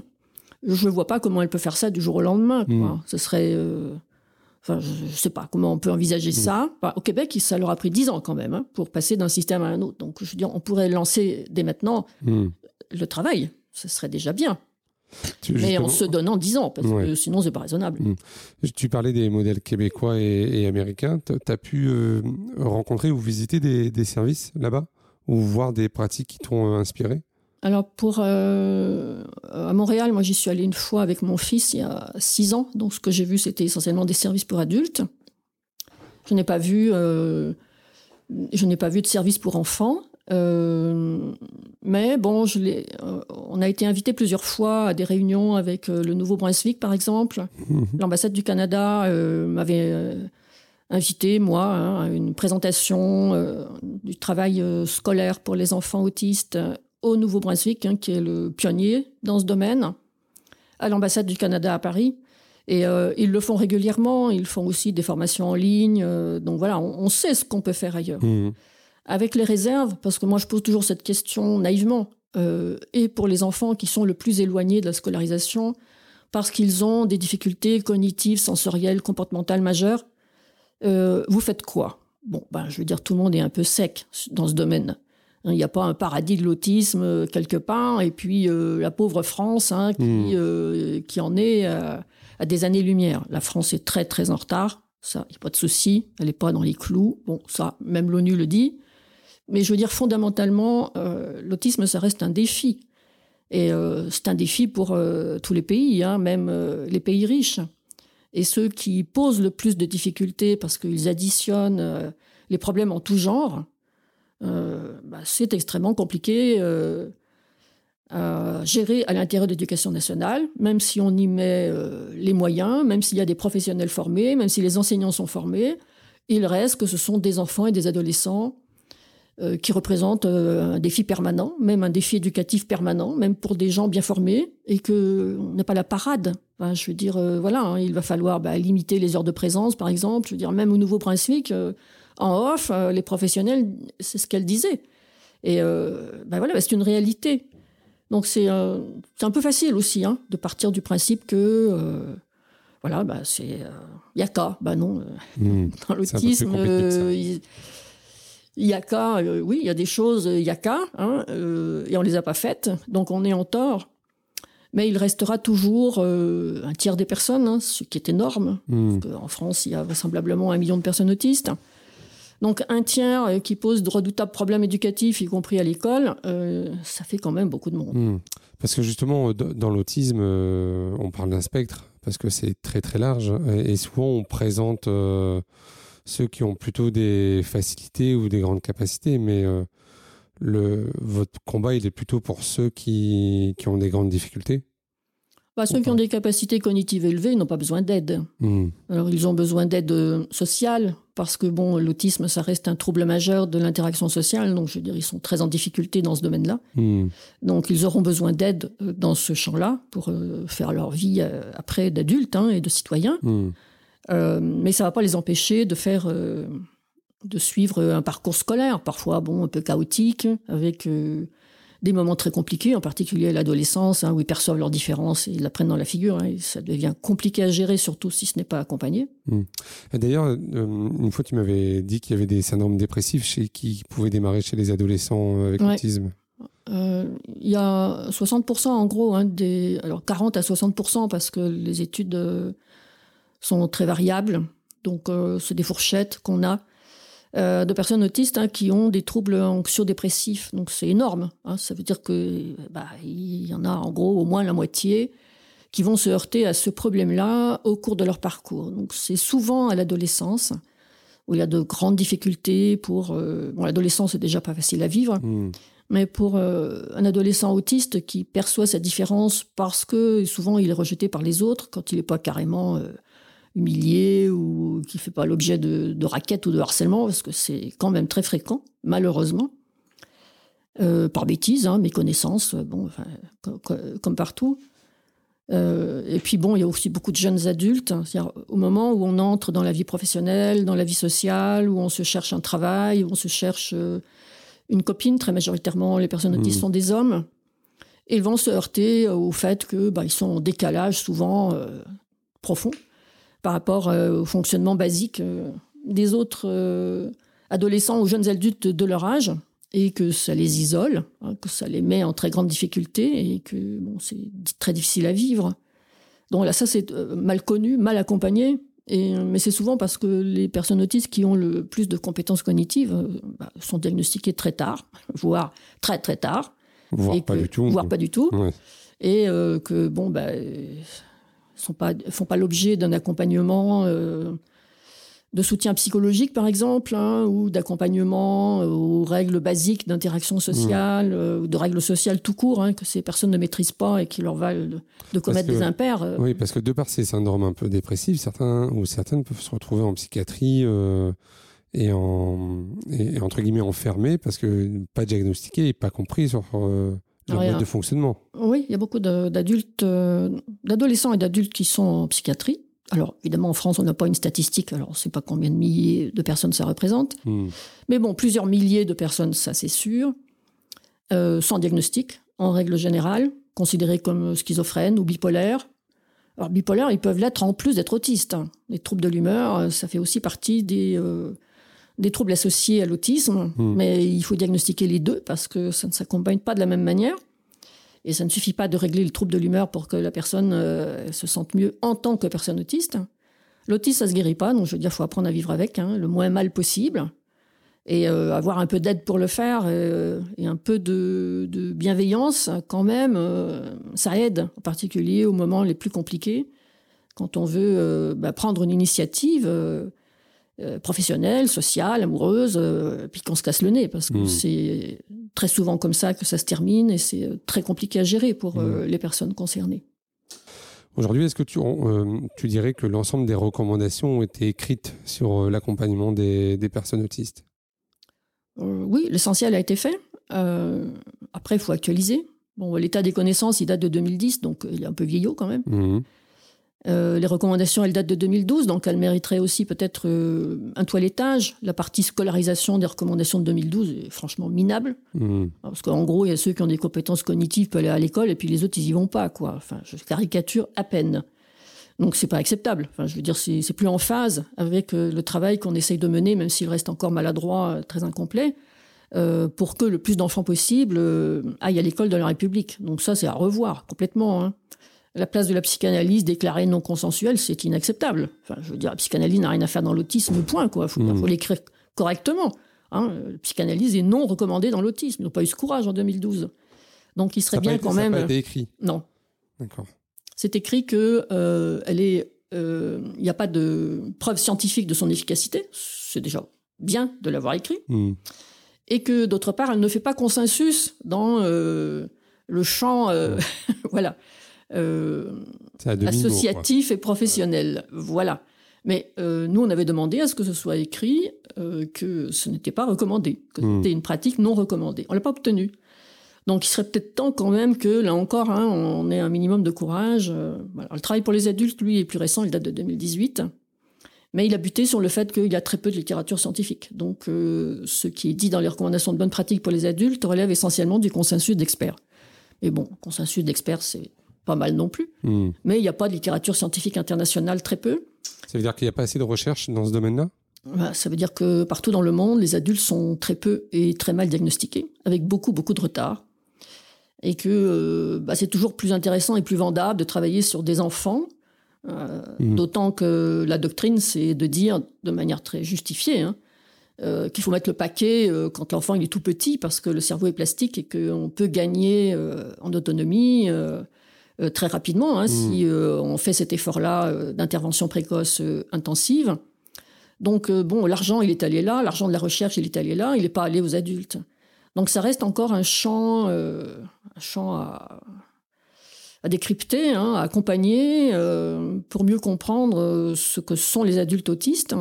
je ne vois pas comment elle peut faire ça du jour au lendemain. Quoi. Mm. Ce serait... euh, Enfin, je ne sais pas comment on peut envisager ça. Enfin, au Québec, ça leur a pris dix ans quand même hein, pour passer d'un système à un autre. Donc, je veux dire, on pourrait lancer dès maintenant Hmm. le travail. Ce serait déjà bien. Mais en se donnant 10 ans, parce que sinon, c'est pas raisonnable. Hmm. Tu parlais des modèles québécois et, américains. Tu as pu euh, rencontrer ou visiter des, services là-bas? Ou voir des pratiques qui t'ont inspiré? Alors pour euh, à Montréal, moi j'y suis allée une fois avec mon fils il y a 6 ans. Donc ce que j'ai vu, c'était essentiellement des services pour adultes. Je n'ai pas vu, euh, je n'ai pas vu de service pour enfants. Euh, mais bon, je on a été invité plusieurs fois à des réunions avec le Nouveau-Brunswick, par exemple. Mhm. L'ambassade du Canada m'avait invité, moi, hein, à une présentation du travail scolaire pour les enfants autistes au Nouveau-Brunswick, hein, qui est le pionnier dans ce domaine, à l'ambassade du Canada à Paris. Et ils le font régulièrement. Ils font aussi des formations en ligne. donc voilà, on, sait ce qu'on peut faire ailleurs. Mhm avec les réserves, parce que moi je pose toujours cette question naïvement, euh, et pour les enfants qui sont le plus éloignés de la scolarisation, parce qu'ils ont des difficultés cognitives, sensorielles, comportementales majeures, euh, vous faites quoi? Bon, ben, je veux dire, tout le monde est un peu sec dans ce domaine. Il n'y a pas un paradis de l'autisme euh, quelque part, et puis la pauvre France hein, qui, hmm. qui en est à des années-lumière. La France est très très en retard, ça, il n'y a pas de souci, elle n'est pas dans les clous. Bon, ça, même l'ONU le dit. Mais je veux dire, fondamentalement, euh, l'autisme, ça reste un défi. Et euh, c'est un défi pour euh, tous les pays, hein, même les pays riches. Et ceux qui posent le plus de difficultés parce qu'ils additionnent les problèmes en tout genre, bah, c'est extrêmement compliqué à gérer à l'intérieur de l'éducation nationale, même si on y met les moyens, même s'il y a des professionnels formés, même si les enseignants sont formés, il reste que ce sont des enfants et des adolescents euh, qui représente euh, un défi permanent, même un défi éducatif permanent, même pour des gens bien formés, et que on n'est pas la parade. je veux dire, euh, voilà, hein, il va falloir bah, limiter les heures de présence, par exemple. Je veux dire, même au Nouveau-Brunswick, en off, les professionnels, c'est ce qu'elle disait. Et bah, voilà, bah, c'est une réalité. Donc c'est un peu facile aussi hein, de partir du principe que voilà, bah, c'est yaka. Bah non, mmh. dans l'autisme, il y a qu'à, euh, oui, il y a des choses, il y a qu'à, hein, euh, et on les a pas faites, donc on est en tort. Mais il restera toujours euh, un tiers des personnes, hein, ce qui est énorme. Hmm. en France, il y a vraisemblablement un million de personnes autistes. Donc un tiers qui pose de redoutables problèmes éducatifs, y compris à l'école, ça fait quand même beaucoup de monde. Hmm. Parce que justement, dans l'autisme, on parle d'un spectre, parce que c'est très très large, et souvent on présente ceux qui ont plutôt des facilités ou des grandes capacités, mais euh, le, votre combat, il est plutôt pour ceux qui, qui ont des grandes difficultés bah, Ceux qui ont des capacités cognitives élevées n'ont pas besoin d'aide. Hmm. Alors, ils ont besoin d'aide euh, sociale, parce que bon, l'autisme, ça reste un trouble majeur de l'interaction sociale, donc je veux dire, ils sont très en difficulté dans ce domaine-là. Hmm. Donc, ils auront besoin d'aide euh, dans ce champ-là pour faire leur vie après d'adultes hein, et de citoyens. Hmm. Euh, mais ça ne va pas les empêcher de faire, euh, de suivre un parcours scolaire, parfois bon un peu chaotique, avec euh, des moments très compliqués, en particulier à l'adolescence, hein, où ils perçoivent leurs différences et ils la prennent dans la figure. Hein, et ça devient compliqué à gérer, surtout si ce n'est pas accompagné. Hmm. D'ailleurs, une fois, tu m'avais dit qu'il y avait des syndromes dépressifs chez, qui pouvaient démarrer chez les adolescents avec l'autisme. Il y a 60% en gros, hein, des, alors 40 à 60% parce que les études sont très variables. Donc, euh, c'est des fourchettes qu'on a euh, de personnes autistes hein, qui ont des troubles anxio-dépressifs. Donc, c'est énorme. Hein. Ça veut dire que bah, il y en a en gros au moins la moitié qui vont se heurter à ce problème-là au cours de leur parcours. Donc, c'est souvent à l'adolescence où il y a de grandes difficultés pour. Euh, bon, l'adolescence est déjà pas facile à vivre. Hmm. Mais pour un adolescent autiste qui perçoit sa différence parce que souvent il est rejeté par les autres quand il n'est pas carrément humilié ou qui fait pas l'objet de, de raquettes ou de harcèlement, parce que c'est quand même très fréquent, malheureusement, euh, par bêtise, hein, méconnaissance, bon, enfin, comme, partout. Euh, et puis bon, il y a aussi beaucoup de jeunes adultes. Hein, au moment où on entre dans la vie professionnelle, dans la vie sociale, où on se cherche un travail, où on se cherche euh, une copine, très majoritairement les personnes autistes mmh. sont des hommes, ils vont se heurter au fait que bah, ils sont en décalage souvent profond par rapport euh, au fonctionnement basique euh, des autres euh, adolescents ou jeunes adultes de leur âge. et que ça les isole, hein, que ça les met en très grande difficulté et que bon, c'est très difficile à vivre. Donc là, ça c'est mal connu, mal accompagné. Et, mais c'est souvent parce que les personnes autistes qui ont le plus de compétences cognitives bah, sont diagnostiquées très tard, voire très très tard. Voire pas du tout. Voire pas du tout. Et euh, que, bon, bah, sont pas, font pas l'objet d'un accompagnement de soutien psychologique, par exemple, hein, ou d'accompagnement euh, aux règles basiques d'interaction sociale, mmh. euh, de règles sociales tout court, hein, que ces personnes ne maîtrisent pas et qui leur valent de, commettre des impairs. Euh. Oui, parce que de par ces syndromes un peu dépressifs, certains ou certaines peuvent se retrouver en psychiatrie et, en, et, entre guillemets enfermés parce que pas diagnostiqués et pas compris sur leur mode de fonctionnement. Oui, il y a beaucoup d'adultes, d'adolescents et d'adultes qui sont en psychiatrie alors, évidemment, en France, on n'a pas une statistique, alors on ne sait pas combien de milliers de personnes ça représente. Hmm. Mais bon, plusieurs milliers de personnes, ça c'est sûr, euh, sans diagnostic, en règle générale, considérées comme schizophrènes ou bipolaires. Alors, bipolaires, ils peuvent l'être en plus d'être autistes. Hein. Les troubles de l'humeur, euh, ça fait aussi partie des, euh, des troubles associés à l'autisme, hmm. mais il faut diagnostiquer les deux parce que ça ne s'accompagne pas de la même manière. Et ça ne suffit pas de régler le trouble de l'humeur pour que la personne euh, se sente mieux en tant que personne autiste. L'autisme, ça se guérit pas, donc je veux dire, il faut apprendre à vivre avec, hein, le moins mal possible, et euh, avoir un peu d'aide pour le faire, euh, et un peu de, bienveillance quand même, ça aide, en particulier aux moments les plus compliqués, quand on veut bah, prendre une initiative euh, professionnelle, sociale, amoureuse, euh, puis qu'on se casse le nez, parce que hmm. c'est très souvent comme ça que ça se termine et c'est euh, très compliqué à gérer pour hmm. les personnes concernées. Aujourd'hui, est-ce que tu, tu, dirais que l'ensemble des recommandations ont été écrites sur l'accompagnement des, des, personnes autistes? Oui, l'essentiel a été fait. après, il faut actualiser. Bon, l'état des connaissances, il date de 2010, donc il est un peu vieillot quand même. Hmm. Euh, les recommandations, elles datent de 2012, donc elles mériteraient aussi peut-être euh, un toilettage. La partie scolarisation des recommandations de 2012 est franchement minable. Mmh. Parce qu'en gros, il y a ceux qui ont des compétences cognitives peuvent aller à l'école et puis les autres, ils y vont pas. Quoi. Enfin, je caricature à peine. Donc c'est pas acceptable. Enfin, je veux dire, c'est plus en phase avec euh, le travail qu'on essaye de mener, même s'il reste encore maladroit, très incomplet, pour que le plus d'enfants possible aillent à l'école de la République. Donc ça, c'est à revoir complètement. Hein la place de la psychanalyse déclarée non consensuelle, c'est inacceptable. Enfin, je veux dire, la psychanalyse n'a rien à faire dans l'autisme, point. Quoi. Faut, hmm. faut l'écrire correctement. Hein. La psychanalyse est non recommandée dans l'autisme. Ils n'ont pas eu ce courage en 2012. Donc, il serait bien quand même. Ça n'a pas été écrit. Non. D'accord. C'est écrit que euh, elle est. Euh, il n'y a pas de preuve scientifique de son efficacité. C'est déjà bien de l'avoir écrit. Hmm. Et que d'autre part, elle ne fait pas consensus dans euh, le champ. voilà associatif et professionnel. Voilà. Mais euh, nous, on avait demandé à ce que ce soit écrit euh, que ce n'était pas recommandé, que hmm. c'était une pratique non recommandée. On l'a pas obtenu. Donc, il serait peut-être temps quand même que, là encore, hein, on ait un minimum de courage. Le travail pour les adultes, lui, est plus récent, il date de 2018. Mais il a buté sur le fait qu'il y a très peu de littérature scientifique. Donc, ce qui est dit dans les recommandations de bonne pratique pour les adultes relève essentiellement du consensus d'experts. Et bon, consensus d'experts, c'est pas mal non plus. Hmm. Mais il n'y a pas de littérature scientifique internationale, très peu. Ça veut dire qu'il n'y a pas assez de recherche dans ce domaine-là? Bah, Ça veut dire que partout dans le monde, les adultes sont très peu et très mal diagnostiqués, avec beaucoup, beaucoup de retard. Et que euh, bah, c'est toujours plus intéressant et plus vendable de travailler sur des enfants, euh, hmm. d'autant que la doctrine, c'est de dire de manière très justifiée hein, euh, qu'il faut mettre le paquet quand l'enfant est tout petit parce que le cerveau est plastique et qu'on peut gagner en autonomie très rapidement hein, si hmm. euh, on fait cet effort-là euh, d'intervention précoce intensive. Donc bon, l'argent il est allé là, l'argent de la recherche il est allé là, il n'est pas allé aux adultes. Donc ça reste encore un champ, un champ à, décrypter, hein, à accompagner pour mieux comprendre ce que sont les adultes autistes.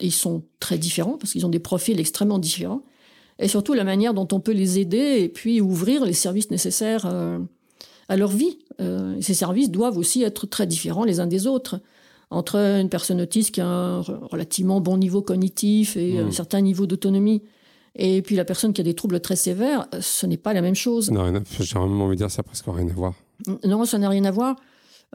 ils sont très différents parce qu'ils ont des profils extrêmement différents. Et surtout la manière dont on peut les aider et puis ouvrir les services nécessaires à leur vie. Euh, ces services doivent aussi être très différents les uns des autres. Entre une personne autiste qui a un relativement bon niveau cognitif et un mmh. certain niveau d'autonomie, et puis la personne qui a des troubles très sévères, ce n'est pas la même chose. Non, j'ai vraiment envie de dire ça n'a presque rien à voir. Non, ça n'a rien à voir.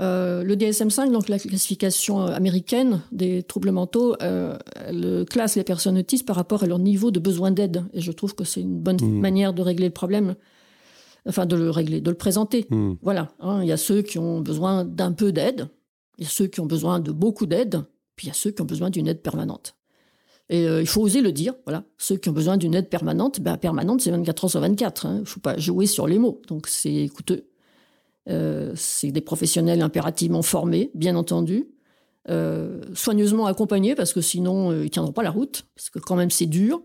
Euh, le DSM-5, donc la classification américaine des troubles mentaux, euh, elle classe les personnes autistes par rapport à leur niveau de besoin d'aide. Et je trouve que c'est une bonne Mm. manière de régler le problème, enfin de le régler, de le présenter. Hmm. Voilà, hein, il y a ceux qui ont besoin d'un peu d'aide, il y a ceux qui ont besoin de beaucoup d'aide, puis il y a ceux qui ont besoin d'une aide permanente. Et euh, il faut oser le dire, voilà. Ceux qui ont besoin d'une aide permanente, ben permanente, c'est 24 heures sur 24. Il ne faut pas jouer sur les mots, donc c'est coûteux. Euh, c'est des professionnels impérativement formés, bien entendu, euh, soigneusement accompagnés, parce que sinon, ils tiendront pas la route, parce que quand même, c'est dur.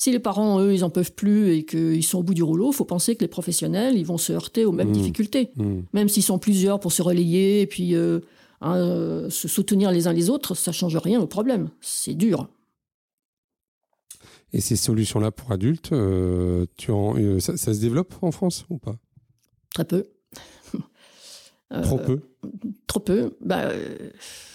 Si les parents, eux, ils en peuvent plus et qu'ils sont au bout du rouleau, il faut penser que les professionnels, ils vont se heurter aux mêmes Mmh. difficultés. Hmm. Même s'ils sont plusieurs pour se relayer et puis euh, hein, euh, se soutenir les uns les autres, ça change rien au problème. C'est dur. Et ces solutions-là pour adultes, euh, tu en, euh, ça, ça se développe en France ou pas? Très peu. Trop peu? Trop peu. Bah,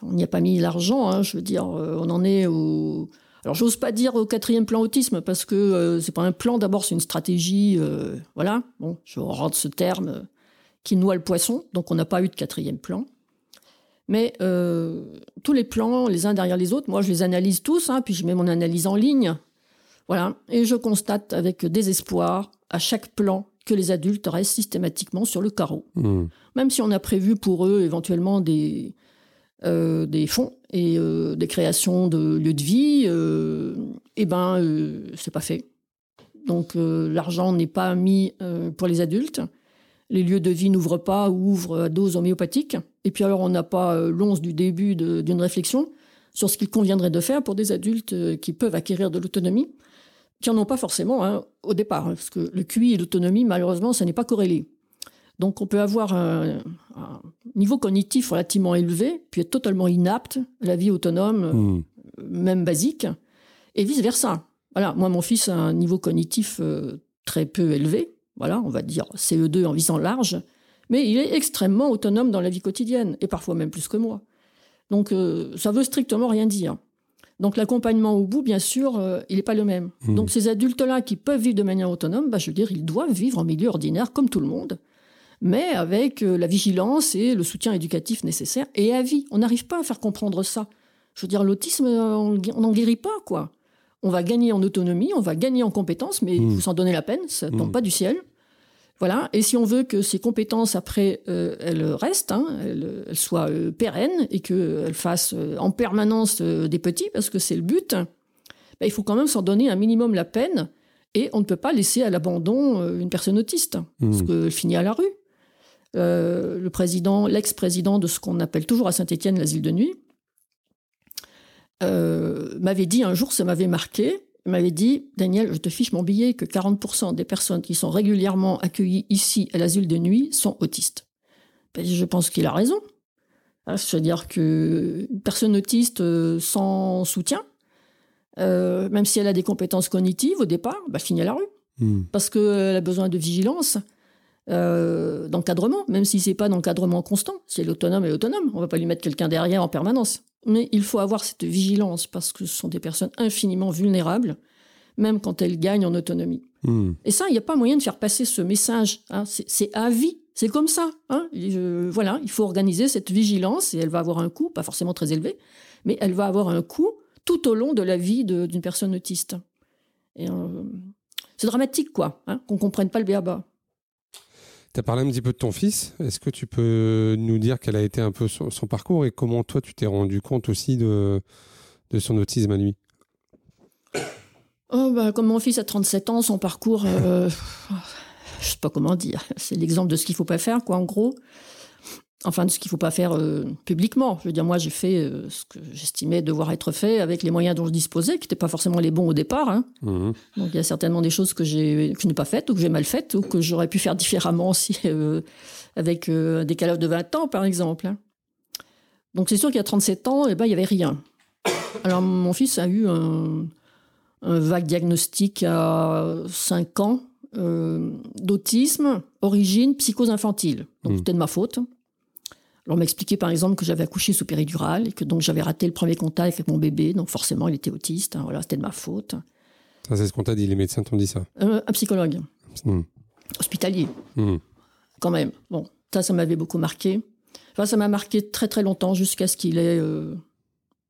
on n'y a pas mis l'argent. hein, je veux dire, on en est au. Alors, j'ose pas dire au quatrième plan autisme parce que euh, c'est pas un plan. D'abord, c'est une stratégie. euh, voilà. Bon, je rentre ce terme euh, qui noie le poisson. Donc, on n'a pas eu de quatrième plan. Mais euh, tous les plans, les uns derrière les autres, moi, je les analyse tous. hein, puis je mets mon analyse en ligne. Voilà. Et je constate avec désespoir à chaque plan que les adultes restent systématiquement sur le carreau Hmm. même si on a prévu pour eux éventuellement des, des fonds et euh, des créations de lieux de vie, euh, eh ben, euh, c'est pas fait. Donc euh, l'argent n'est pas mis pour les adultes. Les lieux de vie n'ouvrent pas ou ouvrent à dose homéopathique. Et puis alors on n'a pas l'once du début d'une réflexion sur ce qu'il conviendrait de faire pour des adultes qui peuvent acquérir de l'autonomie, qui n'en ont pas forcément hein, au départ, parce que le QI et l'autonomie, malheureusement, ça n'est pas corrélé. Donc on peut avoir un, un niveau cognitif relativement élevé, puis être totalement inapte à la vie autonome, Hmm. même basique, et vice-versa. Voilà, moi mon fils a un niveau cognitif euh, très peu élevé, voilà, on va dire CE2 en visant large, mais il est extrêmement autonome dans la vie quotidienne, et parfois même plus que moi. Donc euh, ça veut strictement rien dire. Donc l'accompagnement au bout, bien sûr, euh, il n'est pas le même. Mhm. Donc ces adultes-là qui peuvent vivre de manière autonome, bah, je veux dire, ils doivent vivre en milieu ordinaire comme tout le monde, mais avec euh, la vigilance et le soutien éducatif nécessaire et à vie. On n'arrive pas à faire comprendre ça. Je veux dire, l'autisme, euh, on n'en guérit pas, quoi. On va gagner en autonomie, on va gagner en compétences, mais il faut s'en donner la peine, ça ne tombe Mhm. pas du ciel. Voilà. Et si on veut que ces compétences, après, euh, elles restent, hein, elles, elles soient euh, pérennes et qu'elles fassent euh, en permanence des petits, parce que c'est le but, ben, il faut quand même s'en donner un minimum la peine. Et on ne peut pas laisser à l'abandon une personne autiste, parce Hmm. qu'elle finit à la rue. Euh, le président, l'ex-président de ce qu'on appelle toujours à Saint-Étienne l'asile de nuit, euh, m'avait dit un jour, ça m'avait marqué, il m'avait dit, Daniel, je te fiche mon billet que 40% des personnes qui sont régulièrement accueillies ici à l'asile de nuit sont autistes. Ben, je pense qu'il a raison. Hein, C'est-à-dire qu'une personne autiste euh, sans soutien, euh, même si elle a des compétences cognitives au départ, bah, finit à la rue Hmm. parce qu'elle a besoin de vigilance, euh, d'encadrement, même si c'est pas d'encadrement constant. Si elle est autonome, elle est autonome. On va pas lui mettre quelqu'un derrière en permanence. Mais il faut avoir cette vigilance parce que ce sont des personnes infiniment vulnérables, même quand elles gagnent en autonomie. Hmm. Et ça, il n'y a pas moyen de faire passer ce message. hein. C'est à vie. C'est comme ça. hein. Voilà, il faut organiser cette vigilance et elle va avoir un coût, pas forcément très élevé, mais elle va avoir un coût tout au long de la vie d'une personne autiste. Euh, c'est dramatique, quoi, hein, qu'on comprenne pas le béaba. Tu as parlé un petit peu de ton fils. Est-ce que tu peux nous dire quel a été un peu son, son parcours et comment toi tu t'es rendu compte aussi de, de son autisme à lui? Oh, bah, comme mon fils a 37 ans, son parcours, euh, je sais pas comment dire. C'est l'exemple de ce qu'il faut pas faire, quoi, en gros. Enfin, de ce qu'il faut pas faire euh, publiquement. Je veux dire, moi, j'ai fait euh, ce que j'estimais devoir être fait avec les moyens dont je disposais, qui n'étaient pas forcément les bons au départ. hein. Mhm. Donc, il y a certainement des choses que que je n'ai pas faites ou que j'ai mal faites ou que j'aurais pu faire différemment si, euh, avec euh, un décalage de 20 ans, par exemple. hein. Donc, c'est sûr qu'il y a 37 ans, eh ben, il n'y avait rien. Alors, mon fils a eu un, un vague diagnostic à 5 ans euh, d'autisme, origine psychose infantile. Donc, Mm. c'était de ma faute. Alors, on m'a expliqué, par exemple, que j'avais accouché sous péridurale et que donc j'avais raté le premier contact avec mon bébé. Donc, forcément, il était autiste. hein. voilà, c'était de ma faute. Ça, c'est ce qu'on t'a dit. Les médecins t'ont dit ça. Euh, un psychologue Hmm. hospitalier, Hmm. quand même. Bon, ça, ça m'avait beaucoup marqué. Enfin, ça m'a marqué très très longtemps jusqu'à ce qu'il ait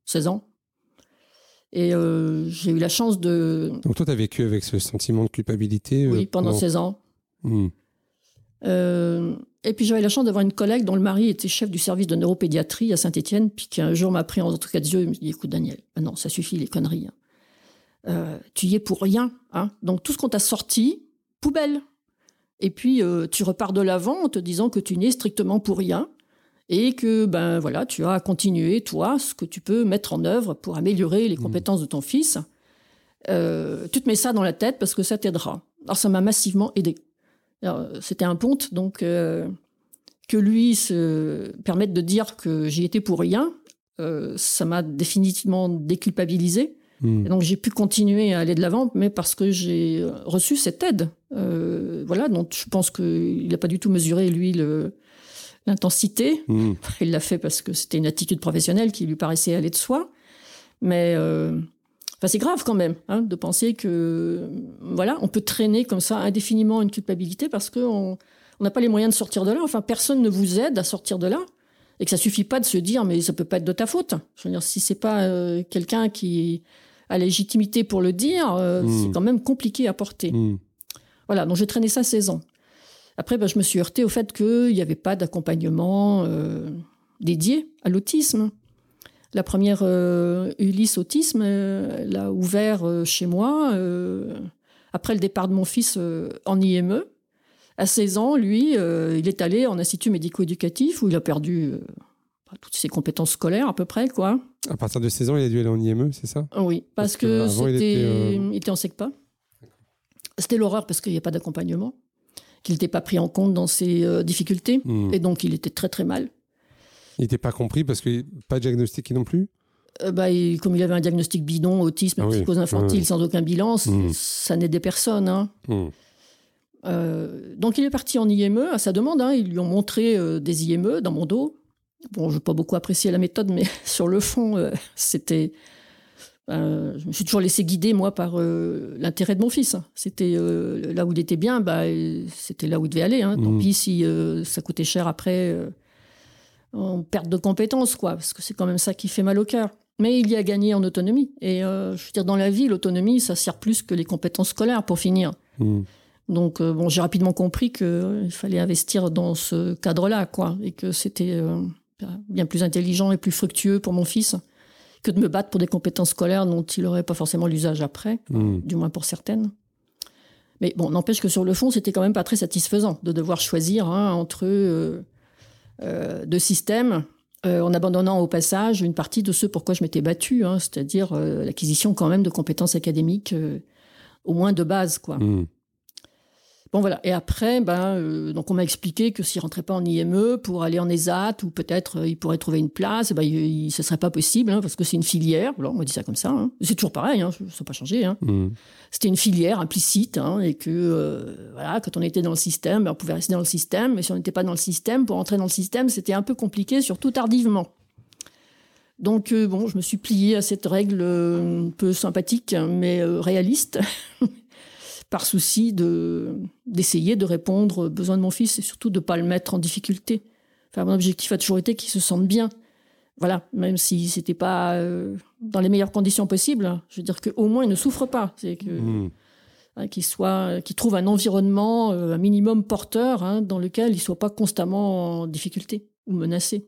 16 ans. Et j'ai eu la chance de. Donc toi, tu as vécu avec ce sentiment de culpabilité Oui, pendant, 16 ans. Hmm. Et puis j'avais la chance d'avoir une collègue dont le mari était chef du service de neuropédiatrie à Saint-Étienne, puis qui un jour m'a pris en tout cas de yeux et me dit écoute Daniel, ah non ça suffit les conneries, hein. euh, tu y es pour rien, hein. donc tout ce qu'on t'a sorti, poubelle. Et puis euh, tu repars de l'avant en te disant que tu n'es strictement pour rien et que ben voilà tu as à continuer toi ce que tu peux mettre en œuvre pour améliorer les mmh. compétences de ton fils. Euh, tu te mets ça dans la tête parce que ça t'aidera. Alors ça m'a massivement aidé. C'était un ponte, donc euh, que lui se permette de dire que j'y étais pour rien, euh, ça m'a définitivement déculpabilisé. Hmm. Et donc j'ai pu continuer à aller de l'avant, mais parce que j'ai reçu cette aide. Euh, voilà, donc je pense qu'il n'a pas du tout mesuré, lui, l'intensité. Hmm. Il l'a fait parce que c'était une attitude professionnelle qui lui paraissait aller de soi. Mais c'est grave quand même hein, de penser que voilà, on peut traîner comme ça indéfiniment une culpabilité parce qu'on n'a pas les moyens de sortir de là. Enfin, personne ne vous aide à sortir de là et que ça suffit pas de se dire mais ça peut pas être de ta faute. Je veux dire, si c'est pas euh, quelqu'un qui a légitimité pour le dire, euh, hmm. c'est quand même compliqué à porter. Hmm. Voilà, donc j'ai traîné ça 16 ans. Après, ben, je me suis heurté au fait qu'il n'y avait pas d'accompagnement euh, dédié à l'autisme. La première euh, Ulysse Autisme euh, l'a ouvert euh, chez moi après le départ de mon fils en IME. À 16 ans, lui, il est allé en institut médico-éducatif où il a perdu toutes ses compétences scolaires à peu près, quoi. À partir de 16 ans, il a dû aller en IME, c'est ça? Oui, parce, que, c'était, il, était, en SECPA. C'était l'horreur parce qu'il n'y a pas d'accompagnement, qu'il n'était pas pris en compte dans ses difficultés, hmm. et donc il était très très mal. Il n'était pas compris parce que pas diagnostiqué non plus euh, bah, comme il avait un diagnostic bidon, autisme, ah psychose infantile, sans aucun bilan, mmh. ça n'aidait personne. Hein. Mmh. Euh, donc il est parti en IME à sa demande. Hein. ils lui ont montré euh, des IME dans mon dos. Bon, je n'ai pas beaucoup apprécié la méthode, mais sur le fond, c'était. je me suis toujours laissé guider, moi, par l'intérêt de mon fils. C'était là où il était bien, bah, c'était là où il devait aller. Hein. Tant mmh. pis si ça coûtait cher après en perte de compétences, quoi, parce que c'est quand même ça qui fait mal au cœur. Mais il y a gagné en autonomie. Et euh, je veux dire, dans la vie, l'autonomie, ça sert plus que les compétences scolaires pour finir. Hmm. Donc, euh, bon, j'ai rapidement compris qu'il euh, fallait investir dans ce cadre-là, quoi, et que c'était bien plus intelligent et plus fructueux pour mon fils que de me battre pour des compétences scolaires dont il n'aurait pas forcément l'usage après, hmm. du moins pour certaines. Mais bon, n'empêche que sur le fond, c'était quand même pas très satisfaisant de devoir choisir hein, entre de système euh, en abandonnant au passage une partie de ce pourquoi je m'étais battue, hein, c'est-à-dire euh, l'acquisition quand même de compétences académiques au moins de base, quoi. Mmh. Bon voilà. Et après, ben, euh, donc on m'a expliqué que s'il rentrait pas en IME pour aller en ESAT ou peut-être euh, il pourrait trouver une place, ben, il, ce serait pas possible hein, parce que c'est une filière. on m'a dit ça comme ça. Hein. C'est toujours pareil, hein, ça n'a pas changé. Hein. Mmh. C'était une filière implicite et que euh, voilà, quand on était dans le système, ben, on pouvait rester dans le système. Mais si on n'était pas dans le système, pour entrer dans le système, c'était un peu compliqué, surtout tardivement. Donc bon, je me suis pliée à cette règle un peu sympathique mais réaliste par souci de d'essayer de répondre aux besoins de mon fils et surtout de pas le mettre en difficulté. Enfin, mon objectif a toujours été qu'il se sente bien. Voilà, même si c'était pas euh, dans les meilleures conditions possibles. Je veux dire qu'au moins il ne souffre pas. C'est que mmh. hein, qu'il soit, qu'il trouve un environnement euh, un minimum porteur hein, dans lequel il soit pas constamment en difficulté ou menacé.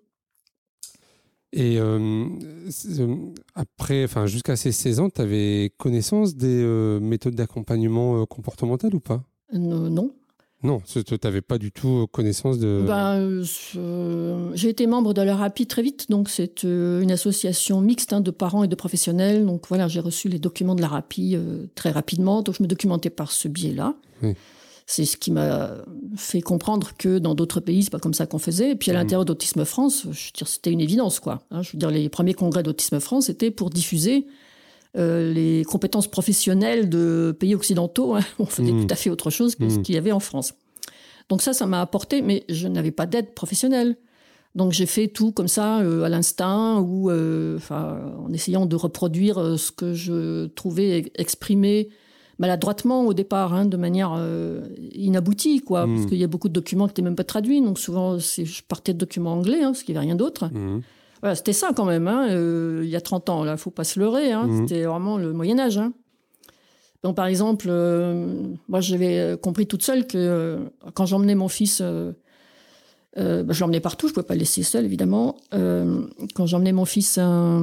Et euh, euh, après, enfin, jusqu'à ces 16 ans, tu avais connaissance des euh, méthodes d'accompagnement comportemental ou pas? Non. Non, tu n'avais pas du tout connaissance de. Ben, j'ai été membre de la RAPI très vite, donc c'est une association mixte hein, de parents et de professionnels. Donc voilà, j'ai reçu les documents de la RAPI très rapidement, donc je me documentais par ce biais-là. Oui. C'est ce qui m'a fait comprendre que dans d'autres pays, c'est pas comme ça qu'on faisait. Et puis à mmh. l'intérieur d'Autisme France, je veux dire, c'était une évidence, quoi. Hein. je veux dire, les premiers congrès d'Autisme France étaient pour diffuser euh, les compétences professionnelles de pays occidentaux. Hein. On faisait mmh. tout à fait autre chose que ce mmh. qu'il y avait en France. Donc ça, ça m'a apporté, mais je n'avais pas d'aide professionnelle. Donc j'ai fait tout comme ça euh, à l'instinct ou euh, en essayant de reproduire ce que je trouvais exprimé maladroitement au départ, hein, de manière euh, inaboutie, quoi, Mm. parce qu'il y a beaucoup de documents qui n'étaient même pas traduits, donc souvent je partais de documents anglais, hein, parce qu'il n'y avait rien d'autre. Mhm. Voilà, c'était ça quand même, hein, euh, il y a 30 ans, là, faut pas se leurrer, hein, Mhm. c'était vraiment le Moyen Âge. Donc par exemple, euh, moi j'avais compris toute seule que quand j'emmenais mon fils, bah, je l'emmenais partout, je pouvais pas le laisser seul évidemment. Quand j'emmenais mon fils à,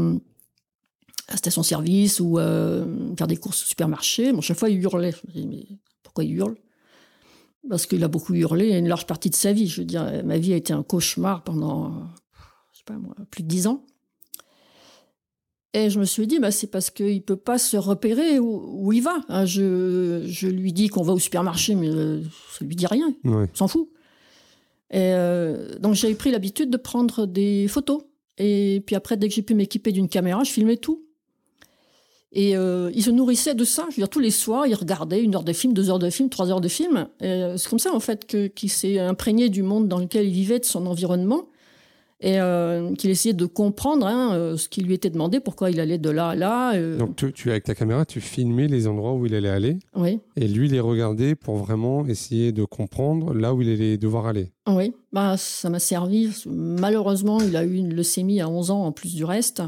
à station-service ou euh, faire des courses au supermarché, bon, chaque fois il hurlait. Je me disais, mais pourquoi il hurle? Parce qu'il a beaucoup hurlé une large partie de sa vie. Je veux dire, ma vie a été un cauchemar pendant, je sais pas moi, plus de dix ans. Et je me suis dit, bah, c'est parce qu'il peut pas se repérer où, où il va. hein. je, je lui dis qu'on va au supermarché, mais euh, ça lui dit rien, Ouais. il s'en fout. Et euh, donc j'avais pris l'habitude de prendre des photos. Et puis après, dès que j'ai pu m'équiper d'une caméra, je filmais tout. Et euh, il se nourrissait de ça. Je veux dire, tous les soirs, il regardait une heure de film, deux heures de film, trois heures de film. Euh, c'est comme ça, en fait, que, qu'il s'est imprégné du monde dans lequel il vivait, de son environnement. Et euh, qu'il essayait de comprendre hein, ce qui lui était demandé, pourquoi il allait de là à là. Donc, tu, tu, avec ta caméra, tu filmais les endroits où il allait aller oui. et lui les regardait pour vraiment essayer de comprendre là où il allait devoir aller. Oui, bah, ça m'a servi. Malheureusement, il a eu une leucémie à 11 ans en plus du reste.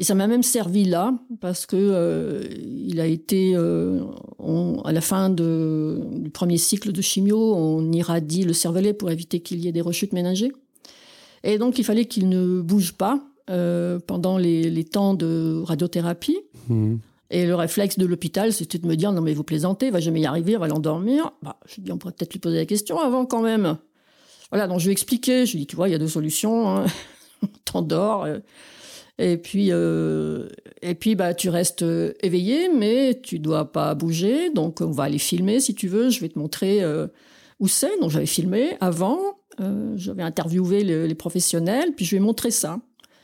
Et ça m'a même servi là, parce que euh, il a été, euh, on- à la fin de- du premier cycle de chimio, on irradie le cervelet pour éviter qu'il y ait des rechutes ménagées. Et donc, il fallait qu'il ne bouge pas euh, pendant les, les temps de radiothérapie. Mhm. Et le réflexe de l'hôpital, c'était de me dire non mais vous plaisantez, il va jamais y arriver, on va l'endormir. Bah, je dis on pourrait peut-être lui poser la question avant quand même. Voilà, donc je lui ai expliqué, je lui ai dit tu vois il y a deux solutions, hein. t'endors. euh, et puis euh, et puis bah tu restes euh, éveillé, mais tu dois pas bouger, donc on va aller filmer si tu veux. Je vais te montrer euh, où c'est. Donc j'avais filmé avant, euh, j'avais interviewé le- les professionnels, puis je lui ai montré ça.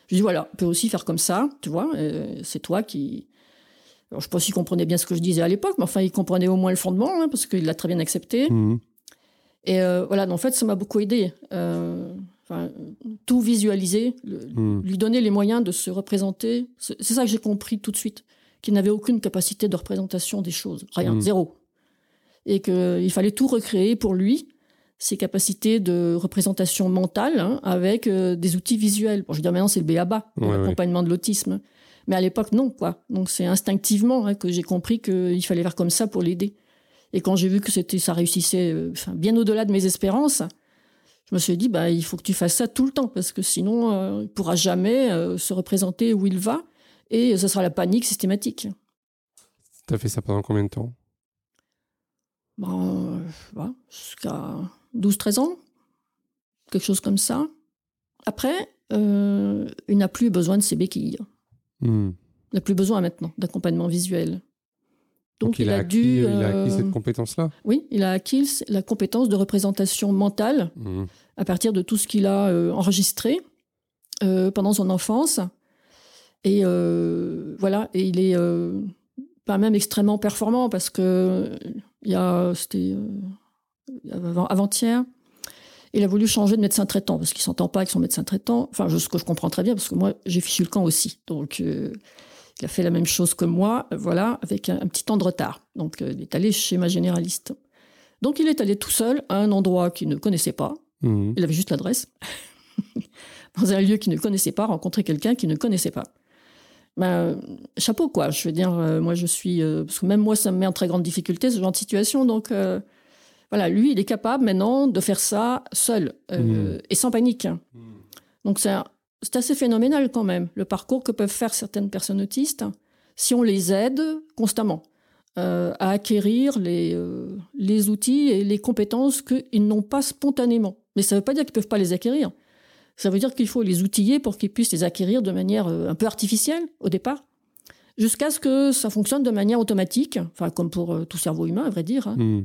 Je lui ai dit voilà, on peut aussi faire comme ça, tu vois. c'est toi qui alors, je ne sais pas s'il comprenait bien ce que je disais à l'époque, mais enfin, il comprenait au moins le fondement, hein, parce qu'il l'a très bien accepté. Mhm. Et voilà, en fait, ça m'a beaucoup aidé. Enfin, tout visualiser, le- Mhm. lui donner les moyens de se représenter. C'est ça que j'ai compris tout de suite, qu'il n'avait aucune capacité de représentation des choses, rien, Mhm. zéro. Et qu'il fallait tout recréer pour lui, ses capacités de représentation mentale, hein, avec euh, des outils visuels. Bon, je veux dire, maintenant, c'est le BABA, Ouais, ouais. l'accompagnement de l'autisme. Mais à l'époque, non, quoi. Donc, c'est instinctivement hein, que j'ai compris qu'il fallait faire comme ça pour l'aider. Et quand j'ai vu que c'était, ça réussissait euh, bien au-delà de mes espérances, je me suis dit, bah, il faut que tu fasses ça tout le temps, parce que sinon, euh, il pourra jamais euh, se représenter où il va, et ça sera la panique systématique. T'as fait ça pendant combien de temps? Bon, voilà, jusqu'à 12-13 ans, quelque chose comme ça. Après, euh, il n'a plus besoin de ses béquilles. Mhm. Il n'a plus besoin maintenant d'accompagnement visuel. Donc, il, a, acquis, dû. il a acquis euh, cette compétence-là Oui, il a acquis la compétence de représentation mentale Mhm. à partir de tout ce qu'il a euh, enregistré euh, pendant son enfance. Et voilà, et il est pas même extrêmement performant parce que il y a, c'était avant- avant-hier, il a voulu changer de médecin traitant parce qu'il s'entend pas avec son médecin traitant. Enfin, je- ce que je comprends très bien parce que moi, j'ai fichu le camp aussi. Donc, euh, il a fait la même chose que moi, euh, voilà, avec un, un petit temps de retard. Donc, euh, il est allé chez ma généraliste. Donc, il est allé tout seul à un endroit qu'il ne connaissait pas. Mhm. Il avait juste l'adresse. Dans un lieu qu'il ne connaissait pas, rencontrer quelqu'un qu'il ne connaissait pas. Ben, chapeau, quoi. Je veux dire, euh, moi, je suis. euh, parce que même moi, ça me met en très grande difficulté, ce genre de situation. Donc, euh, voilà, lui, il est capable maintenant de faire ça seul euh, et sans panique. Donc, c'est un- c'est assez phénoménal quand même, le parcours que peuvent faire certaines personnes autistes si on les aide constamment euh, à acquérir les, euh, les outils et les compétences qu'ils n'ont pas spontanément. Mais ça ne veut pas dire qu'ils ne peuvent pas les acquérir. Ça veut dire qu'il faut les outiller pour qu'ils puissent les acquérir de manière euh, un peu artificielle au départ, jusqu'à ce que ça fonctionne de manière automatique, enfin comme pour tout cerveau humain, à vrai dire, hein, Mhm.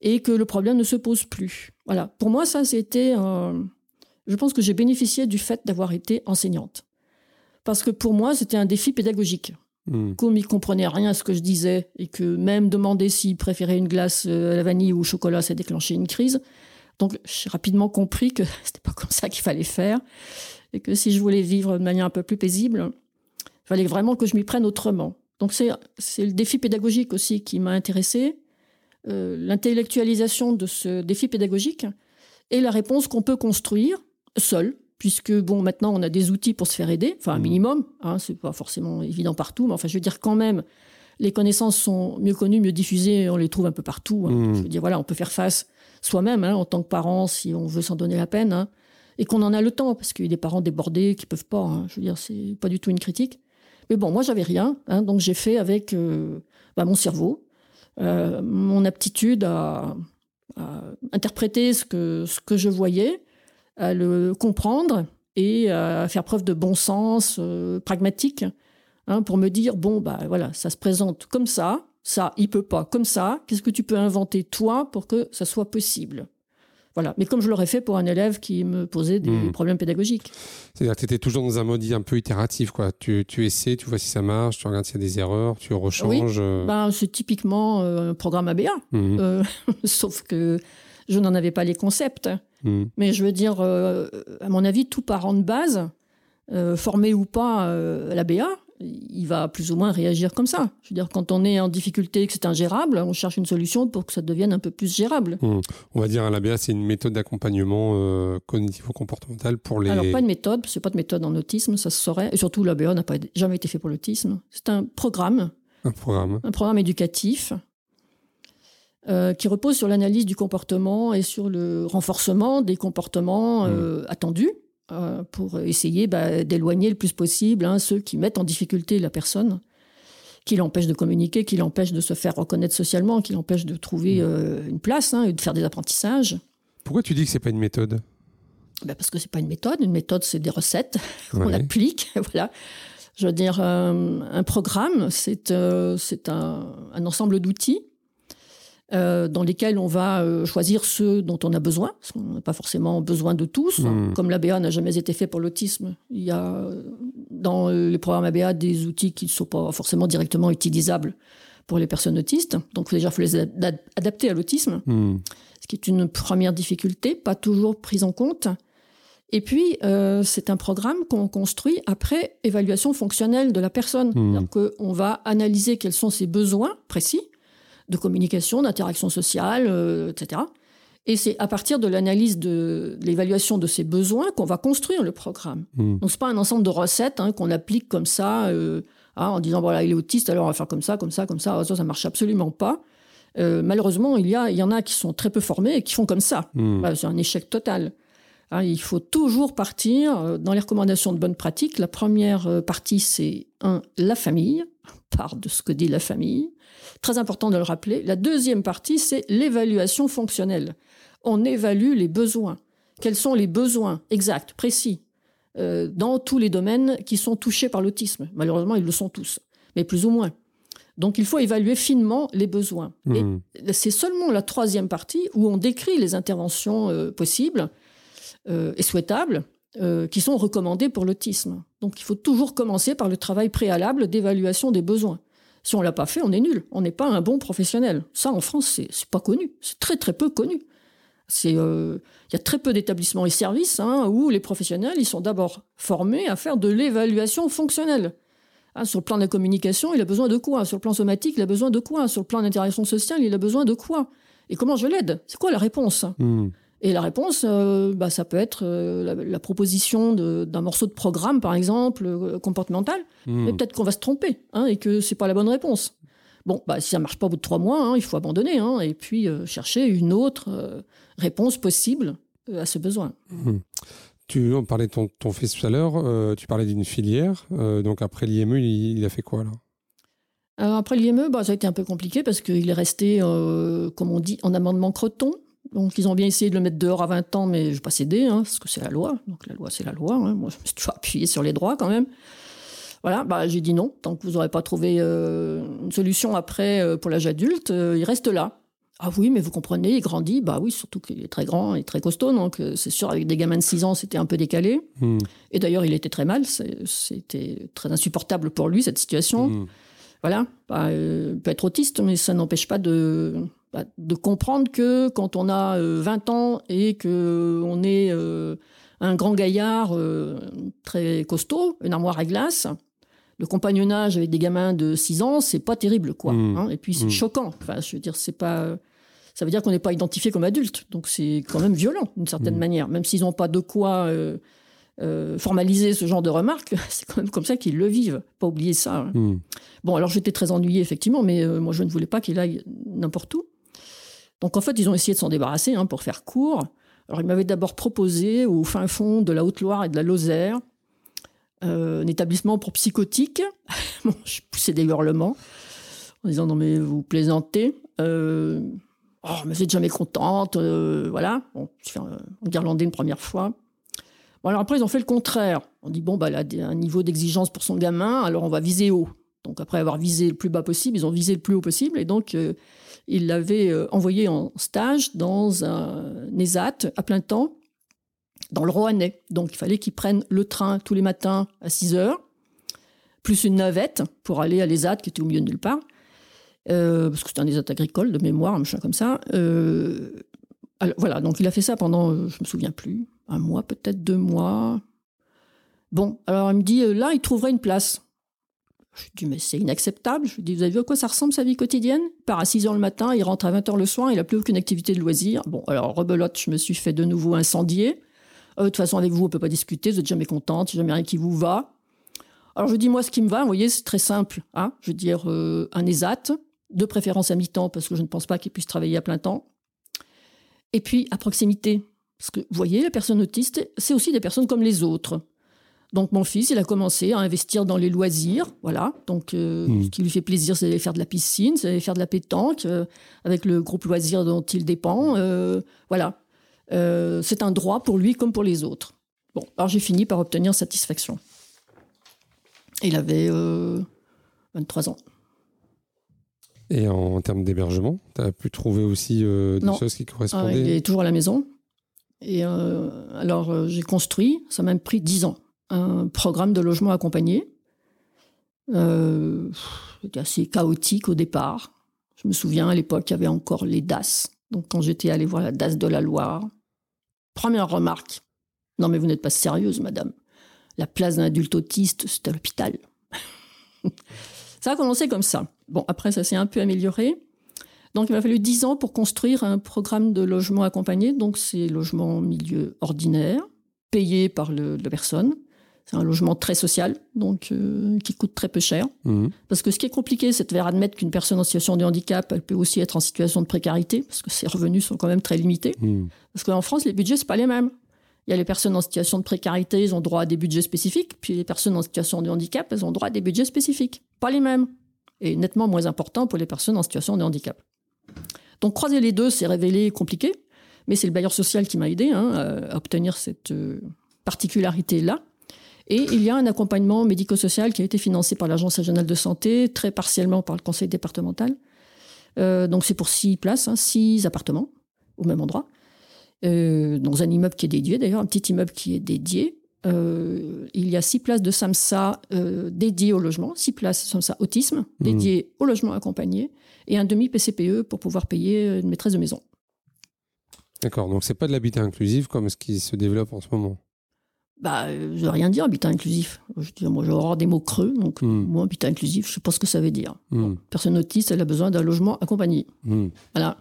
et que le problème ne se pose plus. Voilà. Pour moi, ça, c'était. euh, je pense que j'ai bénéficié du fait d'avoir été enseignante. Parce que pour moi, c'était un défi pédagogique. Mhm. Comme il comprenait rien à ce que je disais, et que même demander s'il préférait une glace euh, à la vanille ou au chocolat, ça déclenchait une crise. Donc, j'ai rapidement compris que c'était pas comme ça qu'il fallait faire, et que si je voulais vivre de manière un peu plus paisible, il fallait vraiment que je m'y prenne autrement. Donc c'est le défi pédagogique aussi qui m'a intéressé, euh, l'intellectualisation de ce défi pédagogique et la réponse qu'on peut construire seul, puisque bon maintenant on a des outils pour se faire aider, enfin un mmh. minimum, hein, c'est pas forcément évident partout, mais enfin je veux dire quand même les connaissances sont mieux connues, mieux diffusées, on les trouve un peu partout. Hein. Mmh. Je veux dire voilà, on peut faire face soi-même hein, en tant que parent si on veut s'en donner la peine, hein, et qu'on en a le temps parce qu'il y a des parents débordés qui peuvent pas. je veux dire c'est pas du tout une critique. Mais bon, moi, j'avais rien, donc j'ai fait avec euh, bah, mon cerveau, euh, mon aptitude à, interpréter ce que, ce que je voyais, à le comprendre et à faire preuve de bon sens, euh, pragmatique, hein, pour me dire bon, bah voilà, ça se présente comme ça, ça, il peut pas comme ça. Qu'est-ce que tu peux inventer toi pour que ça soit possible? Voilà. Mais comme je l'aurais fait pour un élève qui me posait des hmm. problèmes pédagogiques. C'est-à-dire que tu étais toujours dans un mode un peu itératif. Quoi. Tu, tu essaies, tu vois si ça marche, tu regardes s'il y a des erreurs, tu rechanges. Oui. Ben, c'est typiquement euh, un programme ABA. Hmm. Euh, sauf que je n'en avais pas les concepts. Hmm. Mais je veux dire, euh, à mon avis, tout parent de base, formé ou pas à l'ABA, il va plus ou moins réagir comme ça. Je veux dire, quand on est en difficulté et que c'est ingérable, on cherche une solution pour que ça devienne un peu plus gérable. Hmm. On va dire à l'ABA, c'est une méthode d'accompagnement euh, cognitivo-comportemental pour les... Alors, pas une méthode, c'est pas de méthode en autisme, ça se saurait. Et surtout, l'ABA n'a pas jamais été fait pour l'autisme. C'est un programme. Un programme. Un programme éducatif euh, qui repose sur l'analyse du comportement et sur le renforcement des comportements hmm. euh, attendus euh, pour essayer bah, d'éloigner le plus possible hein, ceux qui mettent en difficulté la personne, qui l'empêchent de communiquer, qui l'empêchent de se faire reconnaître socialement, qui l'empêchent de trouver mmh. une place hein, et de faire des apprentissages. Pourquoi tu dis que c'est pas une méthode? Bah Parce que c'est pas une méthode. Une méthode, c'est des recettes qu'on applique. voilà. Je veux dire, un programme, c'est c'est un, un ensemble d'outils euh, dans lesquels on va euh, choisir ceux dont on a besoin, parce qu'on n'a pas forcément besoin de tous. Hmm. Comme l'ABA n'a jamais été fait pour l'autisme, il y a dans les programmes ABA des outils qui ne sont pas forcément directement utilisables pour les personnes autistes. Donc déjà, il faut les adapter à l'autisme, hmm. ce qui est une première difficulté, pas toujours prise en compte. Et puis, euh, c'est un programme qu'on construit après évaluation fonctionnelle de la personne. Mmh. On va analyser quels sont ses besoins précis, de communication, d'interaction sociale, euh, etc. Et c'est à partir de l'analyse de, l'évaluation de ces besoins qu'on va construire le programme. Hmm. Donc c'est pas un ensemble de recettes hein, qu'on applique comme ça euh, hein, en disant voilà il est autiste alors on va faire comme ça, comme ça, comme ça. Ça ça marche absolument pas. Euh, malheureusement il y a il y en a qui sont très peu formés et qui font comme ça. Hmm. Bah, c'est un échec total. Hein, il faut toujours partir dans les recommandations de bonne pratique. La première partie c'est un la famille part de ce que dit la famille. Très important de le rappeler. La deuxième partie, c'est l'évaluation fonctionnelle. On évalue les besoins. Quels sont les besoins exacts, précis, euh, dans tous les domaines qui sont touchés par l'autisme. Malheureusement, ils le sont tous, mais plus ou moins. Donc il faut évaluer finement les besoins. Mmh. Et c'est seulement la troisième partie où on décrit les interventions euh, possibles euh, et souhaitables qui sont recommandées pour l'autisme. Donc il faut toujours commencer par le travail préalable d'évaluation des besoins. Si on l'a pas fait, on est nul. On n'est pas un bon professionnel. Ça, en France, c'est, pas connu. C'est très très peu connu. C'est, euh, il y a très peu d'établissements et services hein, où les professionnels, ils sont d'abord formés à faire de l'évaluation fonctionnelle. Hein, sur le plan de la communication, il a besoin de quoi? Sur le plan somatique, il a besoin de quoi? Sur le plan d'interaction sociale, il a besoin de quoi? Et comment je l'aide? C'est quoi la réponse? Hmm. Et la réponse, euh, bah, ça peut être euh, la, proposition d'un morceau de programme, par exemple, euh, comportemental. Hmm. peut-être qu'on va se tromper hein, et que c'est pas la bonne réponse. Bon, bah, si ça marche pas au bout de trois mois, hein, il faut abandonner hein, et puis chercher une autre réponse possible à ce besoin. Hmm. Tu on parlait de ton, ton fils tout à l'heure, tu parlais d'une filière. donc après l'IME, il, a fait quoi là après l'IME, bah, ça a été un peu compliqué parce qu'il est resté, comme on dit, en amendement croton. Donc ils ont bien essayé de le mettre dehors à 20 ans, mais je n'ai pas cédé, hein, parce que c'est la loi. Donc la loi, c'est la loi. Hein. Moi, je me suis toujours appuyé sur les droits quand même. Voilà, bah, j'ai dit non. Tant que vous n'aurez pas trouvé euh, une solution après euh, pour l'âge adulte, euh, il reste là. Ah oui, mais vous comprenez, il grandit. Bah oui, surtout qu'il est très grand et très costaud. Donc c'est sûr, avec des gamins de 6 ans, c'était un peu décalé. Hmm. Et d'ailleurs, il était très mal. C'était très insupportable pour lui, cette situation. Hmm. Voilà, bah, il peut être autiste, mais ça n'empêche pas de de comprendre que quand on a 20 euh, ans et que on est euh, un grand gaillard euh, très costaud, une armoire à glace, le compagnonnage avec des gamins de 6 ans, c'est pas terrible, quoi. Mm. hein. et puis c'est Mm. choquant. Enfin, je veux dire, c'est pas. Ça veut dire qu'on n'est pas identifié comme adulte. Donc c'est quand même violent, d'une certaine Mm. manière. Même s'ils n'ont pas de quoi euh, euh, formaliser ce genre de remarques, c'est quand même comme ça qu'ils le vivent. Pas oublier ça. hein. Bon, alors j'étais très ennuyée, effectivement, mais euh, moi je ne voulais pas qu'il aille n'importe où. Donc en fait, ils ont essayé de s'en débarrasser hein, pour faire court. Alors ils m'avaient d'abord proposé au fin fond de la Haute-Loire et de la Lozère euh, un établissement pour psychotiques. bon, je poussais des hurlements en disant non mais vous plaisantez. Euh, oh, mais vous êtes jamais contente, euh, voilà. Bon, je fais un guirlandais une première fois. Bon, alors après, ils ont fait le contraire. On dit, bon, bah, des- un niveau d'exigence pour son gamin, alors on va viser haut. Donc après avoir visé le plus bas possible, ils ont visé le plus haut possible. Et donc, ils l'avaient euh, envoyé en stage dans un ESAT à plein temps, dans le Roannais. Donc il fallait qu'il prenne le train tous les matins à 6 heures, plus une navette pour aller à l'ESAT qui était au milieu de nulle part. Euh, parce que c'était un ESAT agricole de mémoire, un machin comme ça. Euh, voilà, donc il a fait ça pendant, je me souviens plus, un mois peut-être, deux mois. Bon, alors il me dit, là, il trouverait une place. Je dis, mais c'est inacceptable. Je lui dis, vous avez vu à quoi ça ressemble sa vie quotidienne? Il part à 6 heures le matin, il rentre à 20 heures le soir, il n'a plus aucune activité de loisir. Bon, alors rebelote, je me suis fait de nouveau incendier. Euh, de toute façon, avec vous, on ne peut pas discuter, vous êtes jamais contente, jamais rien qui vous va. Alors je dis, moi, ce qui me va, vous voyez, c'est très simple. Hein je veux dire, euh, un ESAT, de préférence à mi-temps, parce que je ne pense pas qu'il puisse travailler à plein temps. Et puis, à proximité. Parce que, vous voyez, les personnes autistes, c'est aussi des personnes comme les autres. Donc, mon fils, il a commencé à investir dans les loisirs. Voilà. Donc, euh, Mm. ce qui lui fait plaisir, c'est d'aller faire de la piscine, c'est d'aller faire de la pétanque, euh, avec le groupe loisir dont il dépend. euh, voilà. C'est un droit pour lui comme pour les autres. Bon, alors j'ai fini par obtenir satisfaction. Il avait euh, 23 ans. Et en termes d'hébergement, tu as pu trouver aussi des Non. choses qui Ah, correspondaient? il est toujours à la maison. Et alors, j'ai construit, ça m'a même pris 10 ans, un programme de logement accompagné. Euh, C'était assez chaotique au départ. Je me souviens, à l'époque, il y avait encore les DAS. Donc, quand j'étais allée voir la DAS de la Loire, première remarque. Non, mais vous n'êtes pas sérieuse, madame. La place d'un adulte autiste, c'est à l'hôpital. ça a commencé comme ça. Bon, après, ça s'est un peu amélioré. Donc, il m'a fallu 10 ans pour construire un programme de logement accompagné. Donc, c'est logement en milieu ordinaire, payé par la personne. C'est un logement très social, donc euh, qui coûte très peu cher. Mhm. Parce que ce qui est compliqué, c'est de faire admettre qu'une personne en situation de handicap, elle peut aussi être en situation de précarité, parce que ses revenus sont quand même très limités. Mhm. Parce qu'en France, les budgets, c'est pas les mêmes. Il y a les personnes en situation de précarité, ils ont droit à des budgets spécifiques, puis les personnes en situation de handicap, elles ont droit à des budgets spécifiques. Pas les mêmes. Et nettement moins importants pour les personnes en situation de handicap. Donc croiser les deux s'est révélé compliqué, mais c'est le bailleur social qui m'a aidé hein, à obtenir cette euh, particularité-là. Et il y a un accompagnement médico-social qui a été financé par l'Agence régionale de santé, très partiellement par le conseil départemental. Euh, donc c'est pour six places, hein, six appartements au même endroit, euh, dans un immeuble qui est dédié d'ailleurs, un petit immeuble qui est dédié. Euh, il y a six places de SAMSA dédiées au logement, six places SAMSA autisme dédiées au logement accompagné, et un demi PCPE pour pouvoir payer une maîtresse de maison. D'accord, donc c'est pas de l'habitat inclusif comme ce qui se développe en ce moment. Bah, euh, je veux rien dire, habitat inclusif. Je dire, moi, j'ai horreur des mots creux, donc Hmm. moi, habitat inclusif, je sais pas ce que ça veut dire. Mhm. Personne autiste, elle a besoin d'un logement accompagné. Mhm. Voilà.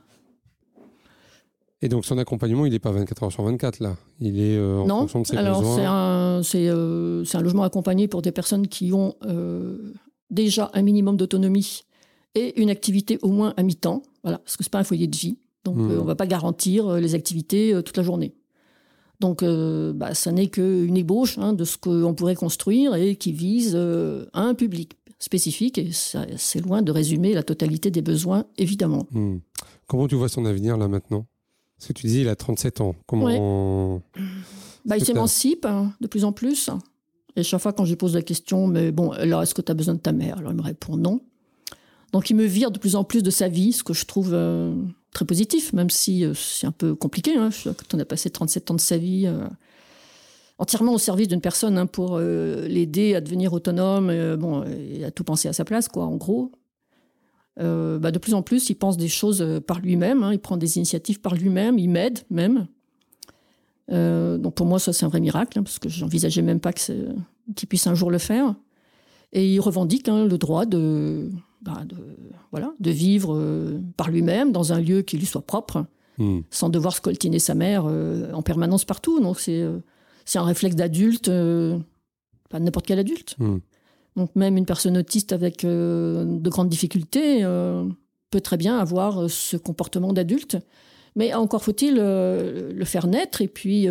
Et donc son accompagnement, il n'est pas 24 heures sur 24 là. Il est euh, en non, fonction de ses alors besoins. c'est un, c'est, euh, un logement accompagné pour des personnes qui ont euh, déjà un minimum d'autonomie et une activité au moins à mi-temps. Voilà, parce que c'est pas un foyer de vie, donc Hmm. on va pas garantir les activités toute la journée. Donc, euh, bah, ça n'est qu'une ébauche hein, de ce qu'on pourrait construire et qui vise euh, un public spécifique. Et c'est loin de résumer la totalité des besoins, évidemment. Mhm. Comment tu vois son avenir là maintenant? Parce que tu dis il a 37 ans. Comment Bah, il s'émancipe hein, de plus en plus. Et chaque fois, quand je lui pose la question, mais bon, alors est-ce que tu as besoin de ta mère? Alors il me répond non. Donc il me vire de plus en plus de sa vie, ce que je trouve euh, très positif, même si euh, c'est un peu compliqué. Hein. Quand on a passé 37 ans de sa vie euh, entièrement au service d'une personne hein, pour euh, l'aider à devenir autonome bon, et à tout penser à sa place, quoi, en gros. Bah, de plus en plus, il pense des choses par lui-même, hein, il prend des initiatives par lui-même, il m'aide même. Donc pour moi, ça c'est un vrai miracle, parce que j'envisageais même pas qu'il puisse un jour le faire. Et il revendique le droit de, bah, de, voilà, de vivre euh, par lui-même dans un lieu qui lui soit propre, Hmm. sans devoir scoltiner sa mère euh, en permanence partout. Donc c'est euh, c'est un réflexe d'adulte, pas n'importe quel adulte. Hmm. Donc même une personne autiste avec de grandes difficultés peut très bien avoir ce comportement d'adulte. Mais encore faut-il le faire naître et puis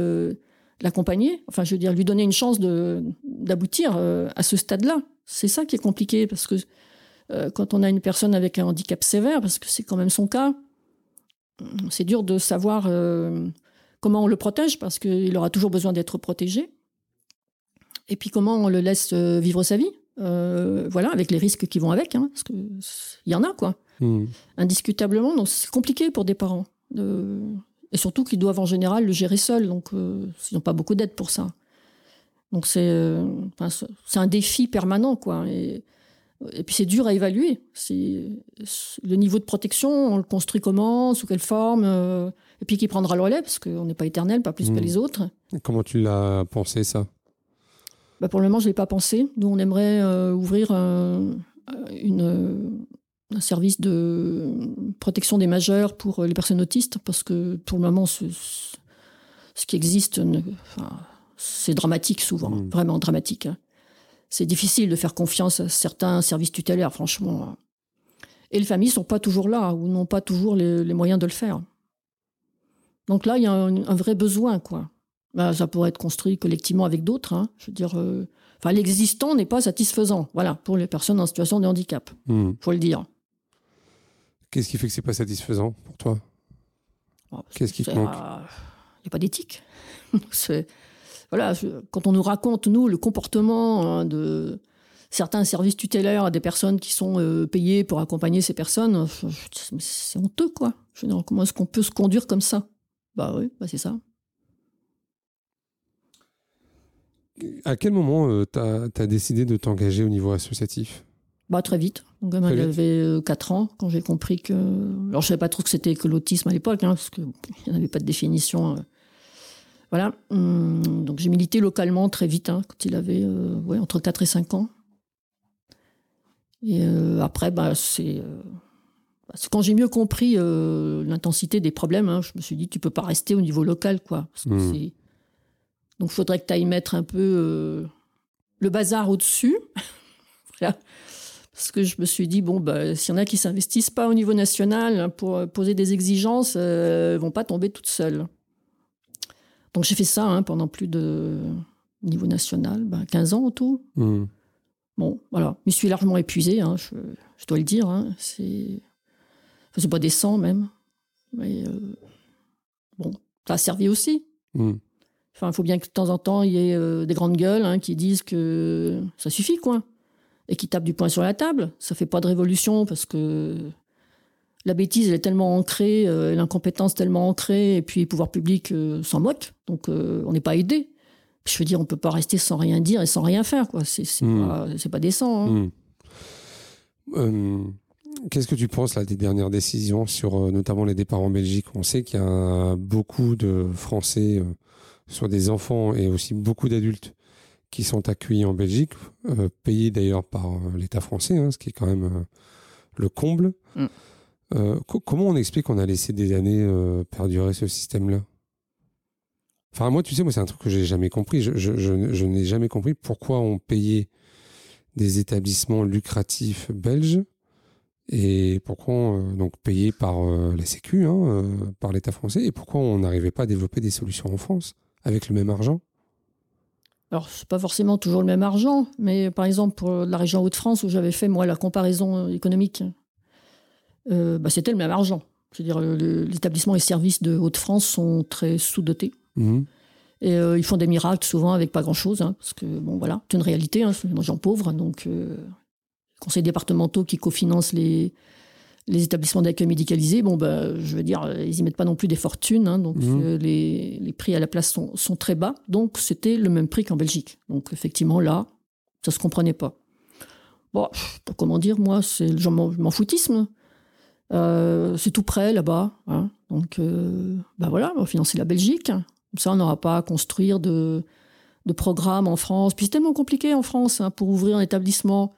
l'accompagner. Enfin, je veux dire, lui donner une chance de d'aboutir à ce stade-là. C'est ça qui est compliqué parce que euh, quand on a une personne avec un handicap sévère, parce que c'est quand même son cas, c'est dur de savoir euh, comment on le protège parce qu'il aura toujours besoin d'être protégé. Et puis comment on le laisse euh, vivre sa vie, euh, voilà, avec les risques qui vont avec, hein, parce que il y en a quoi, Hmm. indiscutablement. Donc c'est compliqué pour des parents, de- et surtout qu'ils doivent en général le gérer seuls, donc ils n'ont pas beaucoup d'aide pour ça. Donc c'est, euh, un défi permanent quoi. Et, et puis c'est dur à évaluer. Le niveau de protection, on le construit comment, sous quelle forme, euh, et puis qui prendra le relais, parce qu'on n'est pas éternel, pas plus que les autres. Comment tu l'as pensé ça? Bah, pour le moment, je ne l'ai pas pensé. Nous, on aimerait euh, ouvrir un, une, euh, un service de protection des majeurs pour les personnes autistes, parce que pour le moment, ce, ce qui existe, ne- enfin, c'est dramatique souvent, Mm. vraiment dramatique. hein. C'est difficile de faire confiance à certains services tutélaires, franchement. Et les familles sont pas toujours là, ou n'ont pas toujours les, les moyens de le faire. Donc là, il y a un, un vrai besoin, quoi. Ben, ça pourrait être construit collectivement avec d'autres. hein. Je veux dire, euh, enfin, l'existant n'est pas satisfaisant. Voilà, pour les personnes en situation de handicap, Hmm. faut le dire. Qu'est-ce qui fait que c'est pas satisfaisant pour toi? Parce Qu'est-ce qui te manque? Il n'y a pas d'éthique. C'est- voilà, quand on nous raconte, nous, le comportement hein, de certains services tutélaires à des personnes qui sont euh, payées pour accompagner ces personnes, c'est honteux, quoi. Je veux dire, comment est-ce qu'on peut se conduire comme ça? Bah oui, bah c'est ça. À quel moment tu as, décidé de t'engager au niveau associatif? Bah, très vite. Gamin Très vite. avait 4 ans quand j'ai compris que. Alors, je savais pas trop que c'était que l'autisme à l'époque, hein, parce qu'il n'y avait pas de définition. Voilà. Hum, donc, j'ai milité localement très vite, hein, quand il avait euh, ouais, entre 4 et 5 ans. Et euh, après, bah, c'est. euh, bah, c'est quand j'ai mieux compris l'intensité des problèmes, hein, je me suis dit, tu peux pas rester au niveau local, quoi. Parce que c'est- Donc, il faudrait que tu ailles mettre un peu le bazar au-dessus. voilà. Parce que je me suis dit, bon, bah, s'il y en a qui s'investissent pas au niveau national pour poser des exigences, elles vont pas tomber toutes seules. Donc j'ai fait ça hein, pendant plus de au niveau national, bah, 15 ans au tout. Hmm. Bon, voilà, je me suis largement épuisé, hein, je, je dois le dire. Hein, c'est, enfin, pas décent même, mais euh, bon, ça a servi aussi. Hmm. Enfin, il faut bien que de temps en temps, il y ait euh, des grandes gueules hein, qui disent que ça suffit, quoi. Et qui tapent du poing sur la table. Ça fait pas de révolution parce que la bêtise, elle est tellement ancrée, euh, l'incompétence tellement ancrée, et puis les pouvoirs publics euh, s'en moquent. Donc, euh, on n'est pas aidé. Je veux dire, on peut pas rester sans rien dire et sans rien faire, quoi. C'est Hmm. pas, c'est pas décent. hein. Hmm. Euh, Qu'est-ce que tu penses là, des dernières décisions sur euh, notamment les départs en Belgique? On sait qu'il y a beaucoup de Français, euh, soit des enfants et aussi beaucoup d'adultes, qui sont accueillis en Belgique, euh, payés d'ailleurs par euh, l'État français, hein, ce qui est quand même euh, le comble. Mm. Euh, co- comment on explique qu'on a laissé des années euh, perdurer ce système-là? Enfin, moi, tu sais, moi, c'est un truc que j'ai jamais compris. Je, n'ai jamais compris pourquoi on payait des établissements lucratifs belges et pourquoi euh, donc payés par la Sécu, hein, par l'État français, et pourquoi on n'arrivait pas à développer des solutions en France avec le même argent? Alors, c'est pas forcément toujours le même argent, mais par exemple, pour la région Hauts-de-France, où j'avais fait, moi, la comparaison économique, euh, bah, c'était le même argent. Je veux dire, l'établissement et services de Hauts-de-France sont très sous-dotés. Mhm. Et euh, ils font des miracles souvent avec pas grand-chose, hein, parce que, bon, voilà, c'est une réalité, hein, c'est des gens pauvres, donc euh, les conseils départementaux qui cofinancent les, les établissements d'accueil médicalisés, bon, bah, je veux dire, euh, ils y mettent pas non plus des fortunes, hein, donc Mhm. euh, les, les prix à la place sont, sont très bas, donc c'était le même prix qu'en Belgique. Donc effectivement, là, ça se comprenait pas. Bon, pff, comment dire, moi, c'est le genre m'en foutisme. Euh, c'est tout près là-bas, hein, donc euh, bah voilà, on va financer la Belgique. Comme ça, on n'aura pas à construire de, de programmes en France. Puis c'est tellement compliqué en France hein, pour ouvrir un établissement.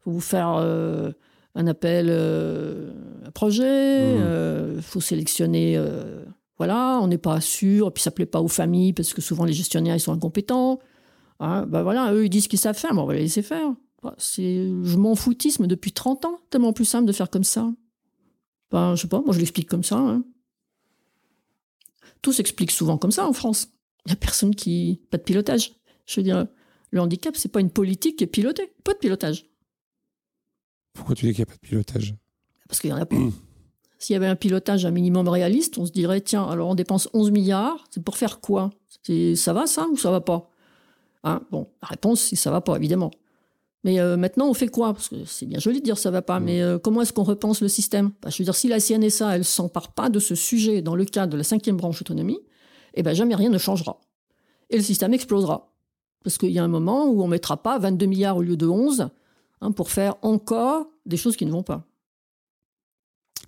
Il faut vous faire euh, un appel, euh, un projet, il Mmh. euh, faut sélectionner. euh, voilà, on n'est pas sûr, puis ça plaît pas aux familles parce que souvent les gestionnaires ils sont incompétents. Hein, ben voilà, eux ils disent qu'ils savent faire, mais on va les laisser faire. Bah, C'est, je m'en foutisme depuis 30 ans, tellement plus simple de faire comme ça. Ben, je sais pas, moi je l'explique comme ça. hein. Tout s'explique souvent comme ça en France. Il n'y a personne qui. Pas de pilotage. Je veux dire, le handicap, c'est pas une politique qui est pilotée. Pas de pilotage. Pourquoi tu dis qu'il n'y a pas de pilotage? Parce qu'il n'y en a pas. S'il y avait un pilotage un minimum réaliste, on se dirait tiens, alors on dépense 11 milliards, c'est pour faire quoi? Ça va ça ou ça va pas? Hein Bon, la réponse, c'est ça va pas, évidemment. Mais euh, maintenant, on fait quoi? Parce que c'est bien joli de dire ça va pas, Mm. mais euh, comment est-ce qu'on repense le système? Bah, Je veux dire, si la CNSA, elle s'empare pas de ce sujet dans le cadre de la cinquième branche autonomie, eh ben jamais rien ne changera. Et le système explosera. Parce qu'il y a un moment où on mettra pas 22 milliards au lieu de 11 hein, pour faire encore des choses qui ne vont pas.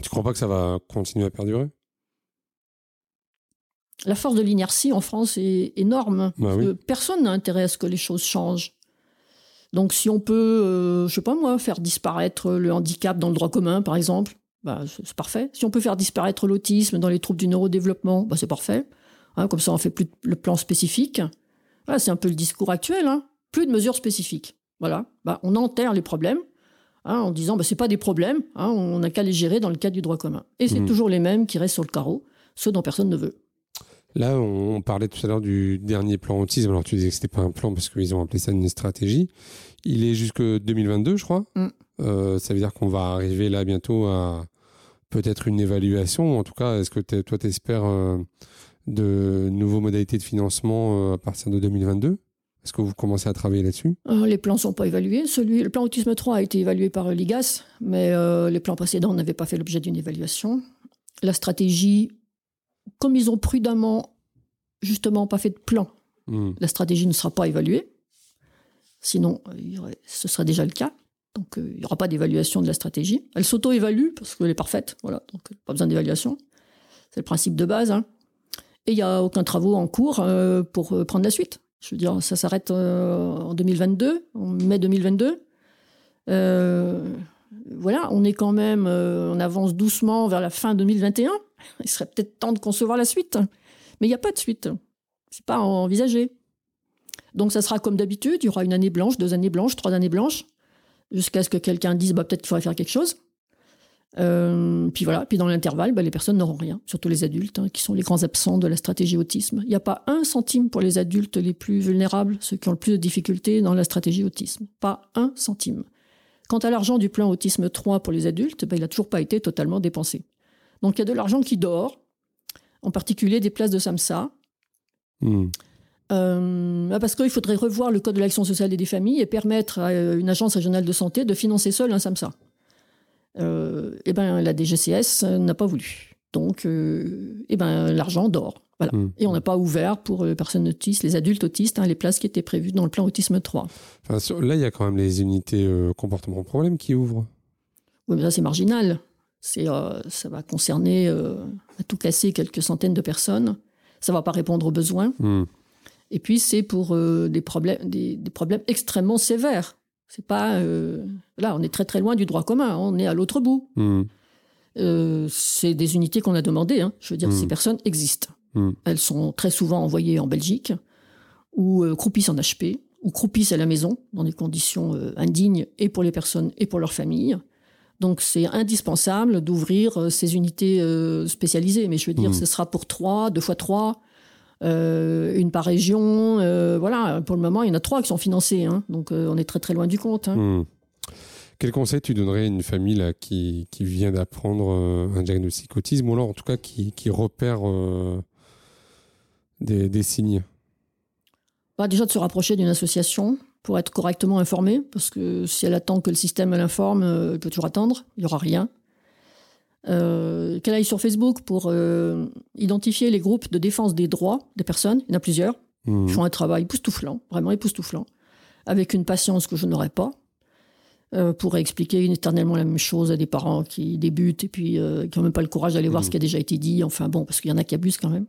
Tu crois pas que ça va continuer à perdurer? La force de l'inertie en France est énorme. Bah Parce oui. que Personne n'a intérêt à ce que les choses changent. Donc si on peut, euh, je sais pas moi, faire disparaître le handicap dans le droit commun, par exemple, bah, c'est parfait. Si on peut faire disparaître l'autisme dans les troubles du neurodéveloppement, bah, c'est parfait. Hein, comme ça, on fait plus le plan spécifique. Voilà, c'est un peu le discours actuel. hein. Plus de mesures spécifiques. Voilà. Bah, on enterre les problèmes hein, en disant bah, c'est pas des problèmes, on n'a qu'à les gérer dans le cadre du droit commun. Et c'est Mhm. toujours les mêmes qui restent sur le carreau, ceux dont personne ne veut. Là, on, on parlait tout à l'heure du dernier plan autisme. Alors, tu disais que c'était pas un plan parce qu'ils ont appelé ça une stratégie. Il est jusque 2022, je crois. Mm. Euh, ça veut dire qu'on va arriver là bientôt à peut-être une évaluation. En tout cas, est-ce que toi, tu espères de nouveaux modalités de financement euh, à partir de 2022 Est-ce que vous commencez à travailler là-dessus? Euh, Les plans ne sont pas évalués. Celui, le plan autisme 3 a été évalué par euh, l'IGAS, mais euh, les plans précédents n'avaient pas fait l'objet d'une évaluation. La stratégie, comme ils ont prudemment, justement, pas fait de plan, Mm. la stratégie ne sera pas évaluée. Sinon, euh, ce serait déjà le cas. Donc, euh, il n'y aura pas d'évaluation de la stratégie. Elle s'auto-évalue parce qu'elle est parfaite. Voilà, donc euh, pas besoin d'évaluation. C'est le principe de base. hein. Et il n'y a aucun travaux en cours euh, pour prendre la suite. Je veux dire, ça s'arrête euh, en 2022, en mai 2022. Euh, voilà, on est quand même, on avance doucement vers la fin 2021. Il serait peut-être temps de concevoir la suite. Mais il n'y a pas de suite. C'est pas envisagé. Donc ça sera comme d'habitude, il y aura une année blanche, deux années blanches, trois années blanches, jusqu'à ce que quelqu'un dise bah, peut-être qu'il faudrait faire quelque chose. Euh, puis voilà, puis dans l'intervalle, bah, les personnes n'auront rien, surtout les adultes, hein, qui sont les grands absents de la stratégie autisme. Il n'y a pas un centime pour les adultes les plus vulnérables, ceux qui ont le plus de difficultés dans la stratégie autisme. Pas un centime. Quant à l'argent du plan autisme 3 pour les adultes, bah, il n'a toujours pas été totalement dépensé. Donc il y a de l'argent qui dort, en particulier des places de SAMSA, Mm. euh, ah, parce qu'il faudrait revoir le code de l'action sociale et des familles et permettre à euh, une agence régionale de santé de financer seule un SAMSA. Euh, eh ben, la DGCS euh, n'a pas voulu. Donc, euh, eh ben, l'argent dort. Voilà. Mm. Et on n'a pas ouvert pour les personnes autistes, les adultes autistes, hein, les places qui étaient prévues dans le plan autisme 3. Enfin, sur- là, il y a quand même les unités euh, comportement problème qui ouvrent. Oui, mais ça, c'est marginal. C'est, euh, ça va concerner, euh, à tout casser, quelques centaines de personnes. Ça va pas répondre aux besoins. Mm. Et puis, c'est pour euh, des, problèmes, des, des problèmes extrêmement sévères. C'est pas. euh, là, on est très très loin du droit commun. On est à l'autre bout. Mm. Euh, c'est des unités qu'on a demandées. hein. Je veux dire, ces personnes existent. Elles sont très souvent envoyées en Belgique ou croupissent en HP ou croupissent à la maison dans des conditions indignes et pour les personnes et pour leurs familles. Donc, c'est indispensable d'ouvrir euh, ces unités euh, spécialisées. Mais je veux dire, Mm. ce sera pour trois, deux fois trois. euh, une par région, euh, voilà. Pour le moment, il y en a trois qui sont financées, hein. donc euh, on est très très loin du compte. hein. Hmm. Quel conseil tu donnerais à une famille là, qui, qui vient d'apprendre un diagnostic autisme ou alors en tout cas qui, qui repère des, des signes? Bah, déjà de se rapprocher d'une association pour être correctement informée, parce que si elle attend que le système l'informe, euh, elle peut toujours attendre, il n'y aura rien. Euh, qu'elle aille sur Facebook pour euh, identifier les groupes de défense des droits des personnes, il y en a plusieurs, Hmm. Ils font un travail époustouflant, vraiment époustouflant, avec une patience que je n'aurais pas, euh, pour expliquer éternellement la même chose à des parents qui débutent et puis qui n'ont même pas le courage d'aller voir Mhm. ce qui a déjà été dit. Enfin bon, parce qu'il y en a qui abusent quand même.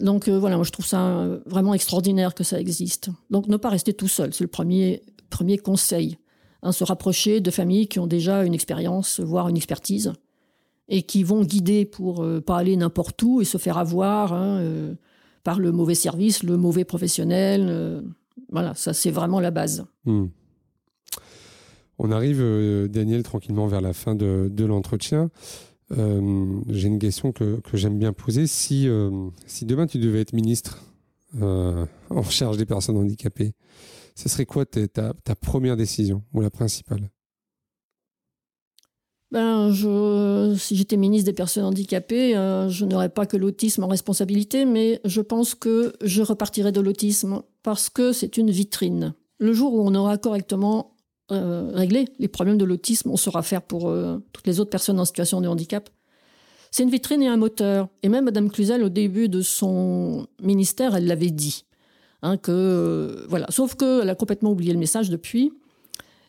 Donc voilà, moi je trouve ça vraiment extraordinaire que ça existe. Donc ne pas rester tout seul, c'est le premier, premier conseil. Hein, se rapprocher de familles qui ont déjà une expérience, voire une expertise, et qui vont guider pour pas aller n'importe où et se faire avoir hein, par le mauvais service, le mauvais professionnel. voilà, ça c'est vraiment la base. Hmm. On arrive, euh, Daniel, tranquillement vers la fin de, l'entretien. Euh, j'ai une question que, j'aime bien poser. Si, euh, si demain tu devais être ministre en charge des personnes handicapées, ce serait quoi ta, ta, première décision ou la principale? Ben, si j'étais ministre des personnes handicapées, je n'aurais pas que l'autisme en responsabilité, mais je pense que je repartirais de l'autisme parce que c'est une vitrine. Le jour où on aura correctement euh, régler les problèmes de l'autisme, on saura faire pour euh, toutes les autres personnes en situation de handicap. C'est une vitrine et un moteur. Et même Madame Cluzel, au début de son ministère, elle l'avait dit. Hein, que, euh, voilà. Sauf qu'elle a complètement oublié le message depuis.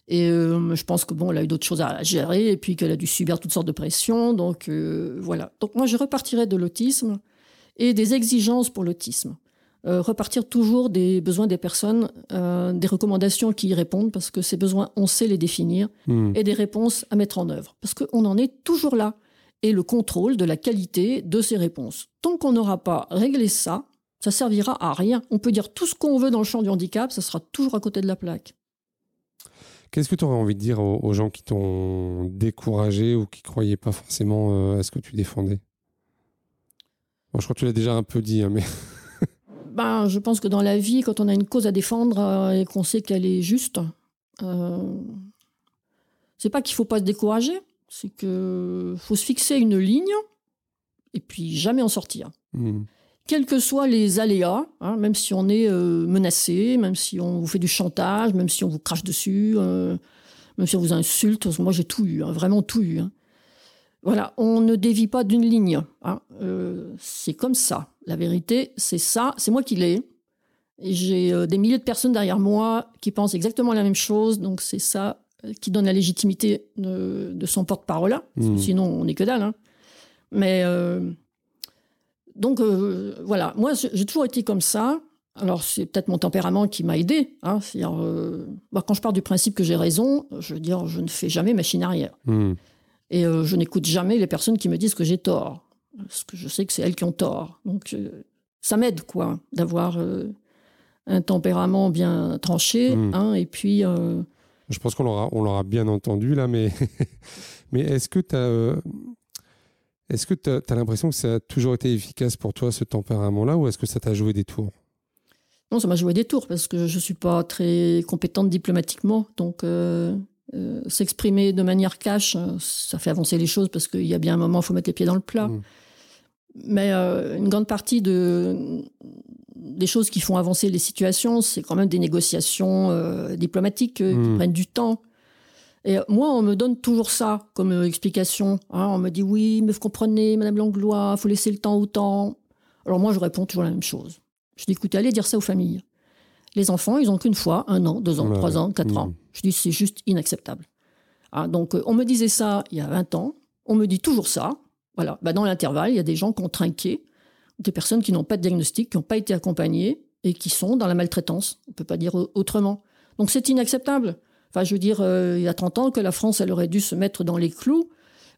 Et je pense que bon, elle a eu d'autres choses à gérer et puis qu'elle a dû subir toutes sortes de pressions. Donc voilà. Donc moi, je repartirais de l'autisme et des exigences pour l'autisme. Euh, repartir toujours des besoins des personnes, euh, des recommandations qui y répondent, parce que ces besoins, on sait les définir, hmm. et des réponses à mettre en œuvre, parce qu'on en est toujours là. Et le contrôle de la qualité de ces réponses. Tant qu'on n'aura pas réglé ça, ça servira à rien. On peut dire tout ce qu'on veut dans le champ du handicap, ça sera toujours à côté de la plaque. Qu'est-ce que tu aurais envie de dire aux, gens qui t'ont découragé ou qui croyaient pas forcément euh, à ce que tu défendais? Je crois que tu l'as déjà un peu dit, hein, mais ben, Je pense que dans la vie, quand on a une cause à défendre euh, et qu'on sait qu'elle est juste, euh, c'est pas qu'il faut pas se décourager, c'est qu'il faut se fixer une ligne et puis jamais en sortir. Hmm. Quels que soient les aléas, hein, même si on est euh, menacé, même si on vous fait du chantage, même si on vous crache dessus, euh, même si on vous insulte, moi j'ai tout eu, hein, vraiment tout eu. Hein. Voilà, on ne dévie pas d'une ligne. Hein. Euh, c'est comme ça. La vérité, c'est ça. C'est moi qui l'ai. J'ai euh, des milliers de personnes derrière moi qui pensent exactement la même chose. Donc c'est ça euh, qui donne la légitimité de, son porte-parole. Mmh. Sinon, on n'est que dalle. Hein. Mais donc voilà, moi j'ai toujours été comme ça. Alors c'est peut-être mon tempérament qui m'a aidé. Hein. Bah, quand je pars du principe que j'ai raison, je veux dire, je ne fais jamais machine arrière. Mmh. Et euh, je n'écoute jamais les personnes qui me disent que j'ai tort, parce que je sais que c'est elles qui ont tort. Donc euh, ça m'aide, quoi, d'avoir euh, un tempérament bien tranché. Hmm. Hein, et puis. Je pense qu'on l'aura, on l'aura bien entendu là, mais, mais est-ce que tu as. Est-ce que tu as, l'impression que ça a toujours été efficace pour toi, ce tempérament-là, ou est-ce que ça t'a joué des tours? Non, ça m'a joué des tours, parce que je ne suis pas très compétente diplomatiquement. Donc, euh, s'exprimer de manière cash, euh, ça fait avancer les choses parce qu'il y a bien un moment, il faut mettre les pieds dans le plat. Mm. Mais euh, une grande partie de, des choses qui font avancer les situations, c'est quand même des négociations diplomatiques qui mm. prennent du temps. Et moi, on me donne toujours ça comme explication. Hein. on me dit oui, mais vous comprenez, Madame Langlois, faut laisser le temps au temps. Alors moi, je réponds toujours la même chose. Je dis écoutez, allez dire ça aux familles. Les enfants, ils ont qu'une fois, un an, deux ans, trois ans, quatre ans. Je dis, c'est juste inacceptable. Ah, donc, euh, on me disait ça il y a 20 ans. On me dit toujours ça. Voilà. Bah, dans l'intervalle, il y a des gens qui ont trinqué, des personnes qui n'ont pas de diagnostic, qui n'ont pas été accompagnées et qui sont dans la maltraitance. On ne peut pas dire autrement. Donc, c'est inacceptable. Enfin, je veux dire, euh, il y a 30 ans que la France, elle aurait dû se mettre dans les clous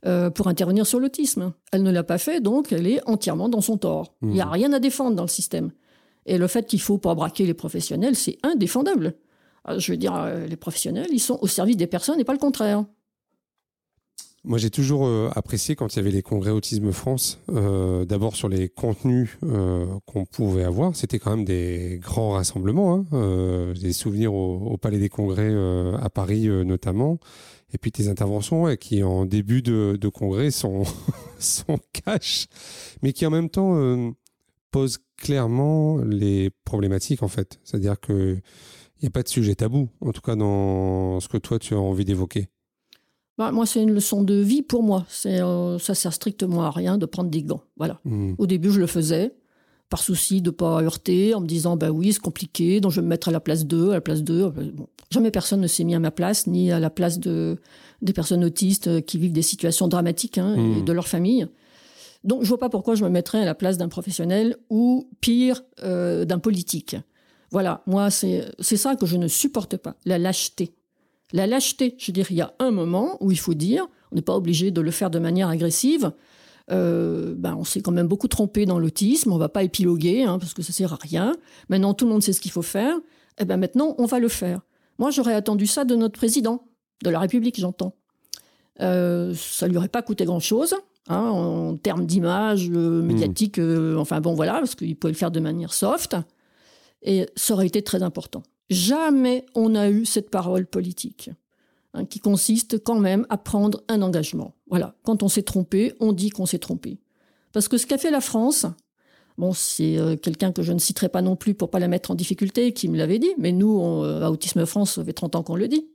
euh, pour intervenir sur l'autisme. Elle ne l'a pas fait, donc elle est entièrement dans son tort. Il n'y a mmh. rien à défendre dans le système. Et le fait qu'il faut pas braquer les professionnels, c'est indéfendable. Ah, je veux dire, euh, les professionnels, ils sont au service des personnes et pas le contraire. Moi, j'ai toujours euh, apprécié quand il y avait les congrès Autisme France, euh, d'abord sur les contenus qu'on pouvait avoir. C'était quand même des grands rassemblements. Hein. des souvenirs au, Palais des Congrès à Paris notamment. Et puis tes interventions qui, en début de, de congrès, sont, sont cash, mais qui en même temps posent clairement les problématiques, en fait. C'est-à-dire que il n'y a pas de sujet tabou, en tout cas dans ce que toi tu as envie d'évoquer. Bah, moi, c'est une leçon de vie pour moi. C'est, euh, ça sert strictement à rien de prendre des gants. Voilà. Hmm. Au début, je le faisais par souci de pas heurter, en me disant bah oui, c'est compliqué, donc je vais me mettre à la place d'eux, à la place d'eux. jamais personne ne s'est mis à ma place, ni à la place de des personnes autistes qui vivent des situations dramatiques hein, et hmm. de leur famille. Donc je vois pas pourquoi je me mettrais à la place d'un professionnel ou pire euh, d'un politique. Voilà, moi c'est ça que je ne supporte pas, la lâcheté. La lâcheté, je veux dire, il y a un moment où il faut dire, on n'est pas obligé de le faire de manière agressive. Euh, ben, on s'est quand même beaucoup trompé dans l'autisme, on va pas épiloguer hein, parce que ça sert à rien. Maintenant tout le monde sait ce qu'il faut faire. Et eh ben maintenant on va le faire. Moi j'aurais attendu ça de notre président de la République, j'entends. Euh, ça lui aurait pas coûté grand chose. Hein, en termes d'image euh, hmm. médiatique, euh, enfin bon voilà, parce qu'il pouvait le faire de manière soft, et ça aurait été très important. Jamais on a eu cette parole politique, hein, qui consiste quand même à prendre un engagement. Voilà, quand on s'est trompé, on dit qu'on s'est trompé. Parce que ce qu'a fait la France, bon, c'est euh, quelqu'un que je ne citerai pas non plus pour pas la mettre en difficulté, qui me l'avait dit, mais nous, à Autisme France, ça fait 30 ans qu'on le dit.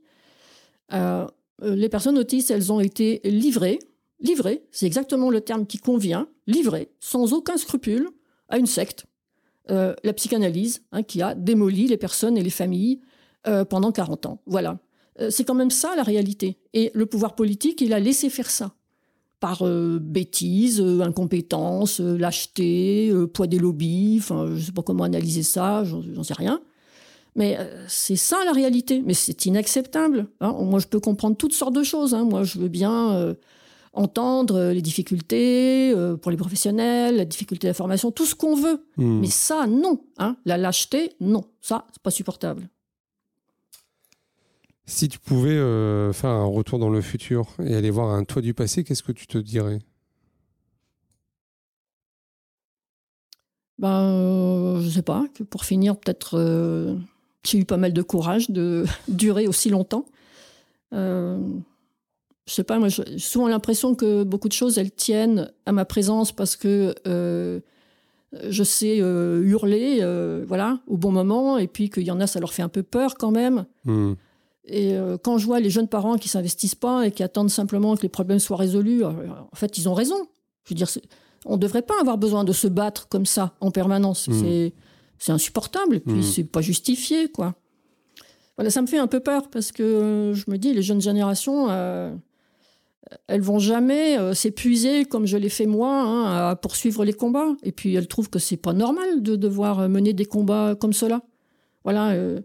les personnes autistes, elles ont été livrées livré, c'est exactement le terme qui convient, livré, sans aucun scrupule, à une secte, euh, la psychanalyse, hein, qui a démoli les personnes et les familles euh, pendant 40 ans. Voilà. Euh, c'est quand même ça la réalité. Et le pouvoir politique, il a laissé faire ça. Par bêtise, incompétence, lâcheté, poids des lobbies, enfin, je ne sais pas comment analyser ça, j'en sais rien. Mais c'est ça la réalité. Mais c'est inacceptable. Hein. Moi, je peux comprendre toutes sortes de choses. Hein. Moi, je veux bien entendre les difficultés euh, pour les professionnels, la difficulté de la formation, tout ce qu'on veut. Hmm. Mais ça, non. Hein. La lâcheté, non. Ça, c'est pas supportable. Si tu pouvais euh, faire un retour dans le futur et aller voir un toit du passé, qu'est-ce que tu te dirais? Ben, euh, je sais pas. Que pour finir, peut-être, euh, j'ai eu pas mal de courage de durer aussi longtemps je sais pas, moi, j'ai souvent l'impression que beaucoup de choses, elles tiennent à ma présence parce que euh, je sais euh, hurler, euh, voilà, au bon moment, et puis qu'il y en a, ça leur fait un peu peur quand même. Hmm. Et quand je vois les jeunes parents qui s'investissent pas et qui attendent simplement que les problèmes soient résolus, en fait, ils ont raison. Je veux dire, on ne devrait pas avoir besoin de se battre comme ça en permanence. Hmm. C'est insupportable, et puis hmm. c'est pas justifié, quoi. Voilà, ça me fait un peu peur parce que je me dis, les jeunes générations, elles vont jamais euh, s'épuiser comme je l'ai fait moi hein, à poursuivre les combats. Et puis elles trouvent que c'est pas normal de devoir mener des combats comme cela. Voilà. Euh,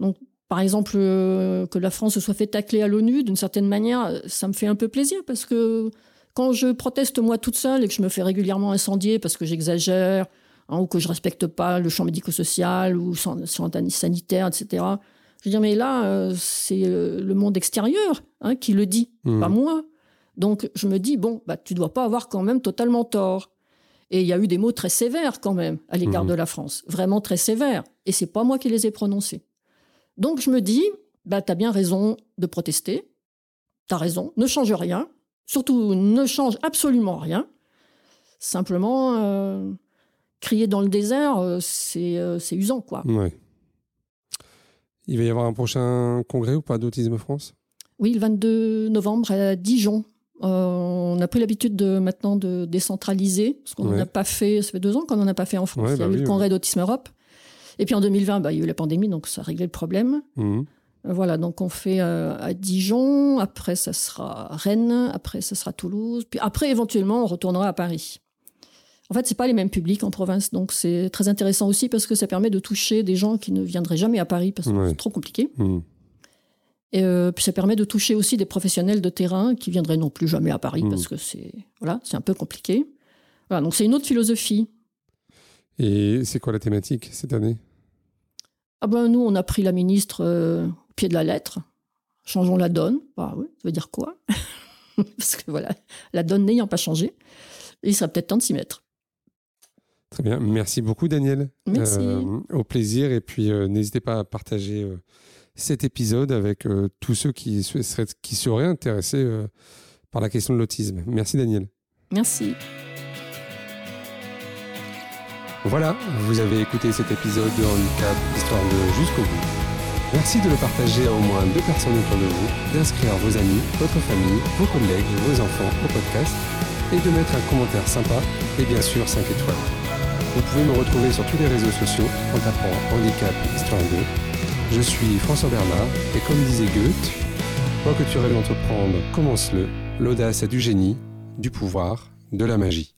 donc par exemple euh, que la France se soit fait tacler à l'ONU d'une certaine manière, ça me fait un peu plaisir parce que quand je proteste moi toute seule et que je me fais régulièrement incendier parce que j'exagère hein, ou que je respecte pas le champ médico-social ou sanitaire, etc. Je veux dire, mais là, c'est le monde extérieur hein, qui le dit, mmh. pas moi. Donc je me dis, bon, bah, tu dois pas avoir quand même totalement tort. Et il y a eu des mots très sévères quand même à l'égard mmh. de la France, vraiment très sévères. Et c'est pas moi qui les ai prononcés. Donc je me dis, bah, tu as bien raison de protester, tu as raison, ne change rien, surtout ne change absolument rien. Simplement, euh, crier dans le désert, euh, euh, c'est usant, quoi. Ouais. Il va y avoir un prochain congrès ou pas d'Autisme France? Oui, le 22 novembre à Dijon. Euh, on a pris l'habitude de maintenant de décentraliser, parce qu'on n'en a pas fait, ça fait deux ans qu'on n'en a pas fait en France. il y a bah eu le congrès d'Autisme Europe. Et puis en 2020, bah, il y a eu la pandémie, donc ça a réglé le problème. Mhm. Euh, voilà, donc on fait euh, à Dijon, après ça sera Rennes, après ça sera Toulouse, puis après éventuellement on retournera à Paris. En fait, c'est pas les mêmes publics en province, donc c'est très intéressant aussi parce que ça permet de toucher des gens qui ne viendraient jamais à Paris parce que c'est trop compliqué. Mhm. Et euh, puis ça permet de toucher aussi des professionnels de terrain qui viendraient non plus jamais à Paris mmh. parce que c'est voilà, c'est un peu compliqué. Voilà, donc c'est une autre philosophie. Et c'est quoi la thématique cette année? Ah ben nous on a pris la ministre euh, au pied de la lettre. Changeons la donne. Bah oui, ça veut dire quoi? Parce que voilà, la donne n'ayant pas changé, il serait peut-être temps de s'y mettre. Très bien, merci beaucoup Daniel. Merci. Euh, au plaisir et puis n'hésitez pas à partager cet épisode avec euh, tous ceux qui, seraient, qui seraient intéressés euh, par la question de l'autisme. Merci Daniel. Merci. Voilà, vous avez écouté cet épisode de Handicap Histoire de jusqu'au bout. Merci de le partager à au moins deux personnes autour de vous, d'inscrire vos amis, votre famille, vos collègues, vos enfants au podcast et de mettre un commentaire sympa et bien sûr 5 étoiles. Vous pouvez me retrouver sur tous les réseaux sociaux en tapant Handicap Histoire 2 je suis François Bernard et comme disait Goethe, quoi que tu rêves d'entreprendre, commence-le. L'audace a du génie, du pouvoir, de la magie.